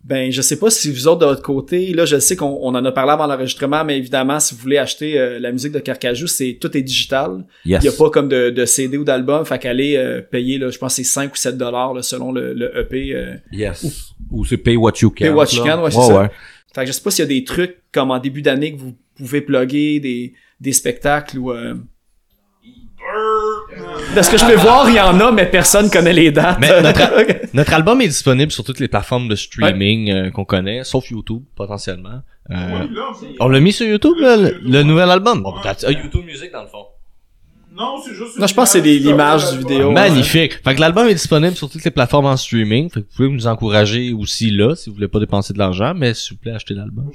Ben, je sais pas si vous autres de votre côté, là, je sais qu'on on en a parlé avant l'enregistrement, mais évidemment, si vous voulez acheter euh, la musique de Carcajou, c'est tout est digital. Yes. Il y a pas comme de, de CD ou d'album, fait qu'aller euh, payer, là, je pense c'est 5 ou 7 dollars là, selon le, le EP. euh. Yes. Ou c'est pay what you can. Pay what you can, ouais, c'est ça. Fait que je sais pas s'il y a des trucs comme en début d'année que vous pouvez plugger, des, des spectacles ou... euh, De ce que je peux voir, il y en a, mais personne connaît les dates. Mais notre, Notre album est disponible sur toutes les plateformes de streaming euh, qu'on connaît, sauf YouTube, potentiellement. Euh, là, on l'a mis sur YouTube, le, le nouvel album. Bon, ah, YouTube Music, dans le fond. Non, c'est juste. Non, je pense que c'est des- l'image du vidéo. Ouais. Magnifique. Fait que l'album est disponible sur toutes les plateformes en streaming. Fait que vous pouvez nous encourager aussi là, si vous voulez pas dépenser de l'argent, mais s'il vous plaît, achetez l'album.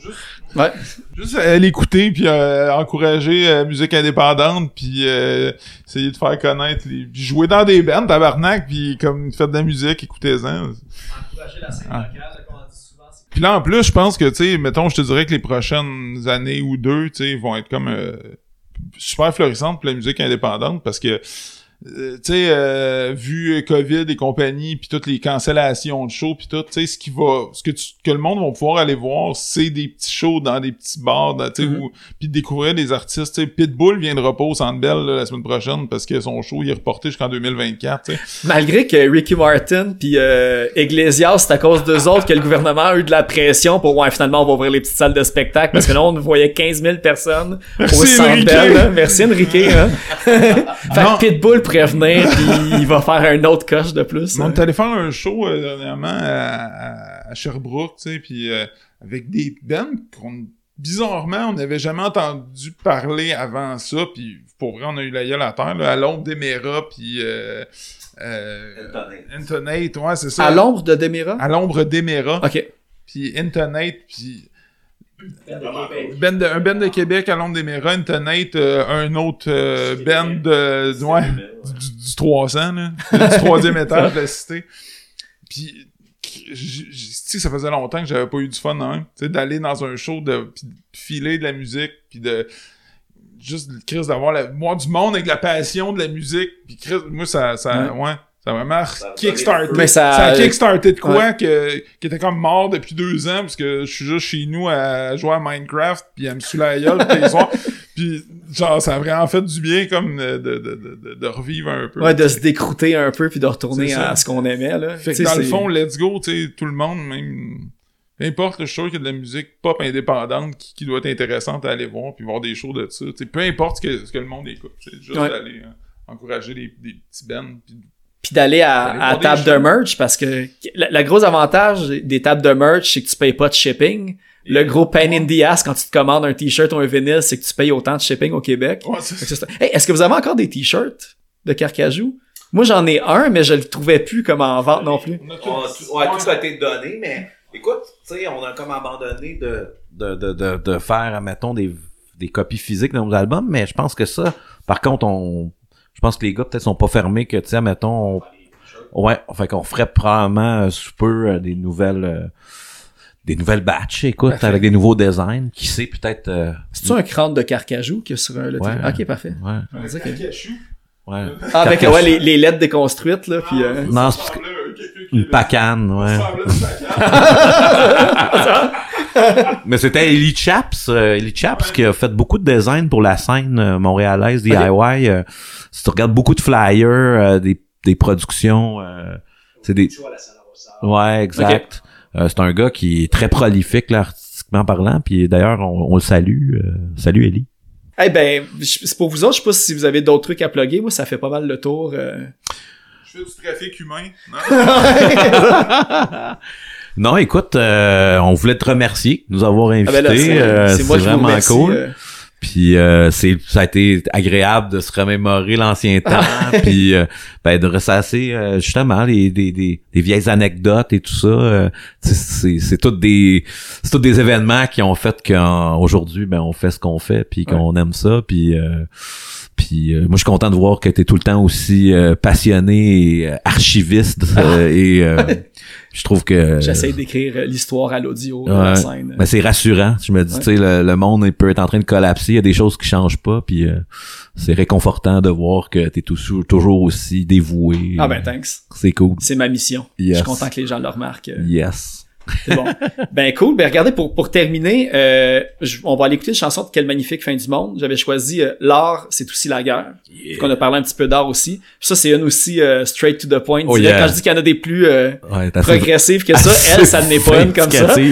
Ouais. Juste aller écouter puis euh, encourager la musique indépendante puis euh, essayer de faire connaître les puis jouer dans des bands tabarnak puis comme faites de la musique écoutez-en. Ah. Puis là en plus, je pense que tu sais mettons je te dirais que les prochaines années ou deux, tu sais vont être comme euh, super florissantes pour la musique indépendante parce que euh, tu sais euh, vu Covid et compagnie puis toutes les cancellations de shows puis tout, tu sais ce qui va ce que tu, que le monde va pouvoir aller voir, c'est des petits shows dans des petits bars, tu sais Mhm. où- puis découvrir des artistes, tu sais Pitbull vient de repos au Centre Bell là, la semaine prochaine parce que son show il est reporté jusqu'en 2024, tu sais. Malgré que Ricky Martin puis euh, Iglesias, c'est à cause d'eux autres que le gouvernement a eu de la pression pour ouais finalement on va ouvrir les petites salles de spectacle parce que là on voyait 15 000 personnes au Centre Enrique. Bell. là. Merci Enrique. Hein? fait que Pitbull prévenir puis il va faire un autre coche de plus. On hein. est allé faire un show euh, dernièrement à, Sherbrooke, tu sais, puis euh, avec des bands qu'on bizarrement on n'avait jamais entendu parler avant ça, puis pour vrai on a eu la gueule à terre là, à l'ombre d'Emera, puis euh, euh, Intonate, ouais, c'est ça. À l'ombre de Demira? À l'ombre d'Emera. Ok. Puis Intonate, puis... Ben de, un band de Québec à l'ombre d'Emera, Intonate, euh, un autre euh, band de, ouais, du, du 300, là, du troisième étage de la cité. Puis, tu sais, ça faisait longtemps que j'avais pas eu du fun, hein, tu sais, d'aller dans un show, de de filer de la musique, puis de juste, Chris, d'avoir la, voir du monde avec la passion de la musique, puis Chris, moi, ça, ça, ouais, ça a vraiment kickstarté. Mais ça- ça a kickstarté de quoi que, qui était comme mort depuis deux ans, parce que je suis juste chez nous à jouer à Minecraft, puis à me saouler la gueule tous les soirs. Puis, genre, ça a vraiment fait du bien, comme, de, de, de, de, de revivre un peu. Ouais, de se décrouter un peu puis de retourner à ce qu'on aimait, là. Fait que dans le fond, let's go, tu sais, tout le monde, même... Peu importe, je suis sûr qu'il y a de la musique pop indépendante qui, qui doit être intéressante à aller voir, puis voir des shows de ça. Tu sais, peu importe ce que, ce que le monde écoute, c'est juste Ouais. d'aller euh, encourager des, des petits bands. Puis... puis d'aller à, à table de merch parce que la, la grosse avantage des tables de merch c'est que tu payes pas de shipping. Le gros pain in the ass quand tu te commandes un t-shirt ou un vinyle, c'est que tu payes autant de shipping au Québec. Ouais, c'est Fait que. Hey, est-ce vous avez encore des t-shirts de Carcajou? Moi, j'en ai un, mais je le trouvais plus comme en vente non plus. On a tout- On a tout, ouais, tout a été donné, mais écoute, tu sais, on a comme abandonné de, de, de, de, de faire, mettons, des, des copies physiques de nos albums, mais je pense que ça, par contre, on, je pense que les gars peut-être sont pas fermés que, tu sais, mettons, on, ouais, fait qu'on ferait probablement euh, sous peu euh, des nouvelles, euh, des nouvelles batches, écoute, Parfait. avec des nouveaux designs, qui sait peut-être, euh, C'est-tu un crâne de Carcajou qu'il y a sur euh, le Ouais. Ok, parfait. ouais, On va dire que- ouais. Ah, avec ouais, les, les lettres déconstruites, là, puis... euh, Non, c'est parce que, une pacane, ouais. Mais c'était Ellie Chaps, euh, Ellie Chaps qui a fait beaucoup de design pour la scène euh, montréalaise DIY. euh, si tu regardes beaucoup de flyers, euh, des, des productions, euh, c'est des. Ouais, exact. Euh, c'est un gars qui est très prolifique là, artistiquement parlant. Puis d'ailleurs, on, on le salue. euh, salut Ellie. Eh ben, je- c'est pour vous autres, je sais pas si vous avez d'autres trucs à plugger. Moi, ça fait pas mal le tour. euh. Je fais du trafic humain. Non? Non, écoute, euh, on voulait te remercier de nous avoir Ah invités. ben c'est euh, c'est vous vraiment remercie. cool. euh. Puis euh, c'est ça a été agréable de se remémorer l'ancien temps, puis euh, ben, de ressasser euh, justement les des, des, des vieilles anecdotes et tout ça. euh, c'est c'est toutes des c'est tous des événements qui ont fait qu'aujourd'hui ben on fait ce qu'on fait puis qu'on aime ça puis euh, puis euh, moi je suis content de voir que tu es tout le temps aussi euh, passionné et euh, archiviste euh, et euh, je trouve que J'essaie d'écrire euh, l'histoire à l'audio de la scène. mais c'est rassurant. Je me dis, Ouais. tu sais, le, le monde il peut être en train de collapser, il y a des choses qui changent pas, puis euh, c'est réconfortant de voir que t'es toujours, toujours aussi dévoué. Ah ben, thanks. C'est cool. C'est ma mission. Je Yes. suis content que les gens le remarquent. Yes. C'est bon. ben cool. Ben regardez, pour, pour terminer, euh, je- on va aller écouter une chanson de Quelle magnifique fin du monde. J'avais choisi euh, L'art, c'est aussi la guerre. On a parlé un petit peu d'art aussi. Puis ça, c'est une aussi euh, straight to the point. Oh, yeah. Quand je dis qu'il y en a des plus euh, Ouais, progressives que ça, elle, ça n'est pas une comme ça.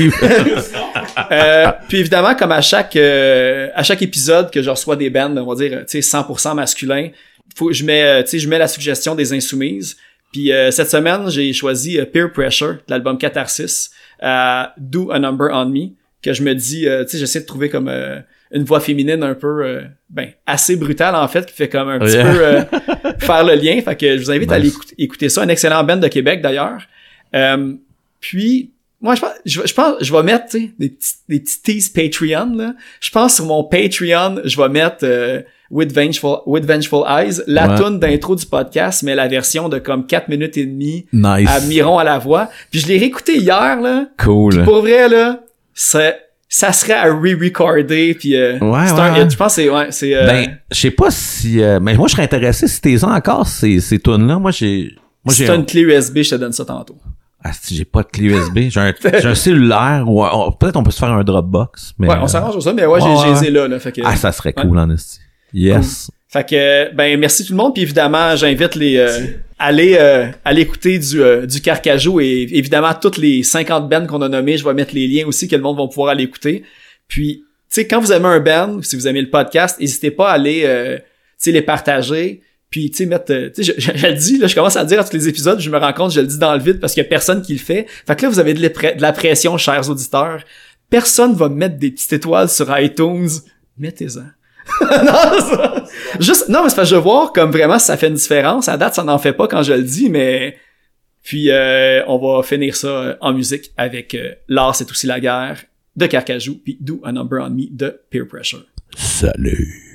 Euh, puis évidemment, comme à chaque euh, à chaque épisode que je reçois des bands, on va dire, tu sais, 100% masculin, faut je mets, tu sais, je mets la suggestion des insoumises. Puis euh, cette semaine, j'ai choisi euh, Peer Pressure, l'album Catharsis, euh, Do a Number on Me, que je me dis, euh, tu sais, j'essaie de trouver comme euh, une voix féminine un peu, euh, ben, assez brutale en fait, qui fait comme un petit Yeah. peu faire le lien. Fait que je vous invite à aller écouter, écouter ça, un excellent band de Québec d'ailleurs. Euh, puis moi, je pense, je, je pense, je vais mettre, tu sais, des petits, des petits teas Patreon, là. Je pense sur mon Patreon, je vais mettre, euh, With Vengeful, With Vengeful Eyes, la Ouais. tune d'intro du podcast, mais la version de comme 4 minutes et demie Nice. à Miron à la voix. Puis je l'ai réécouté hier, là. Cool. Pour vrai, là, ça, ça serait à re-recorder, puis euh, Ouais, c'est ouais, un hit. Je pense c'est, ouais, c'est, euh, Ben, je sais pas si, euh, mais moi je serais intéressé si t'es encore ces ces tunes là. Moi j'ai, moi si j'ai, une clé USB, je te donne ça tantôt. ah, si j'ai pas de clé USB, j'ai un, j'ai un cellulaire ou peut-être on peut se faire un Dropbox. Mais ouais, on s'arrange pour ça, mais ouais, j'ai, là, là. Fait que, Ah, ça serait cool en esti. Yes. Fait que ben merci tout le monde puis évidemment j'invite les euh, à aller euh, à l'écouter du euh, du Carcajou et évidemment toutes les 50 bands qu'on a nommés, je vais mettre les liens aussi que le monde va pouvoir aller écouter. Puis tu sais quand vous aimez un band, si vous aimez le podcast, n'hésitez pas à aller euh, tu sais les partager puis tu sais mettre euh, tu sais je, je, je le dis là, je commence à le dire à tous les épisodes, je me rends compte, je le dis dans le vide parce qu'il y a personne qui le fait. Fait que là vous avez de, de la pression chers auditeurs. Personne va mettre des petites étoiles sur iTunes. Mettez-en. non, Juste, non, mais c'est parce que je voir comme vraiment si ça fait une différence. À date, ça n'en fait pas quand je le dis, mais puis euh, on va finir ça euh, en musique avec euh, L'art c'est aussi la guerre de Carcajou puis Do a Number on Me de Peer Pressure. Salut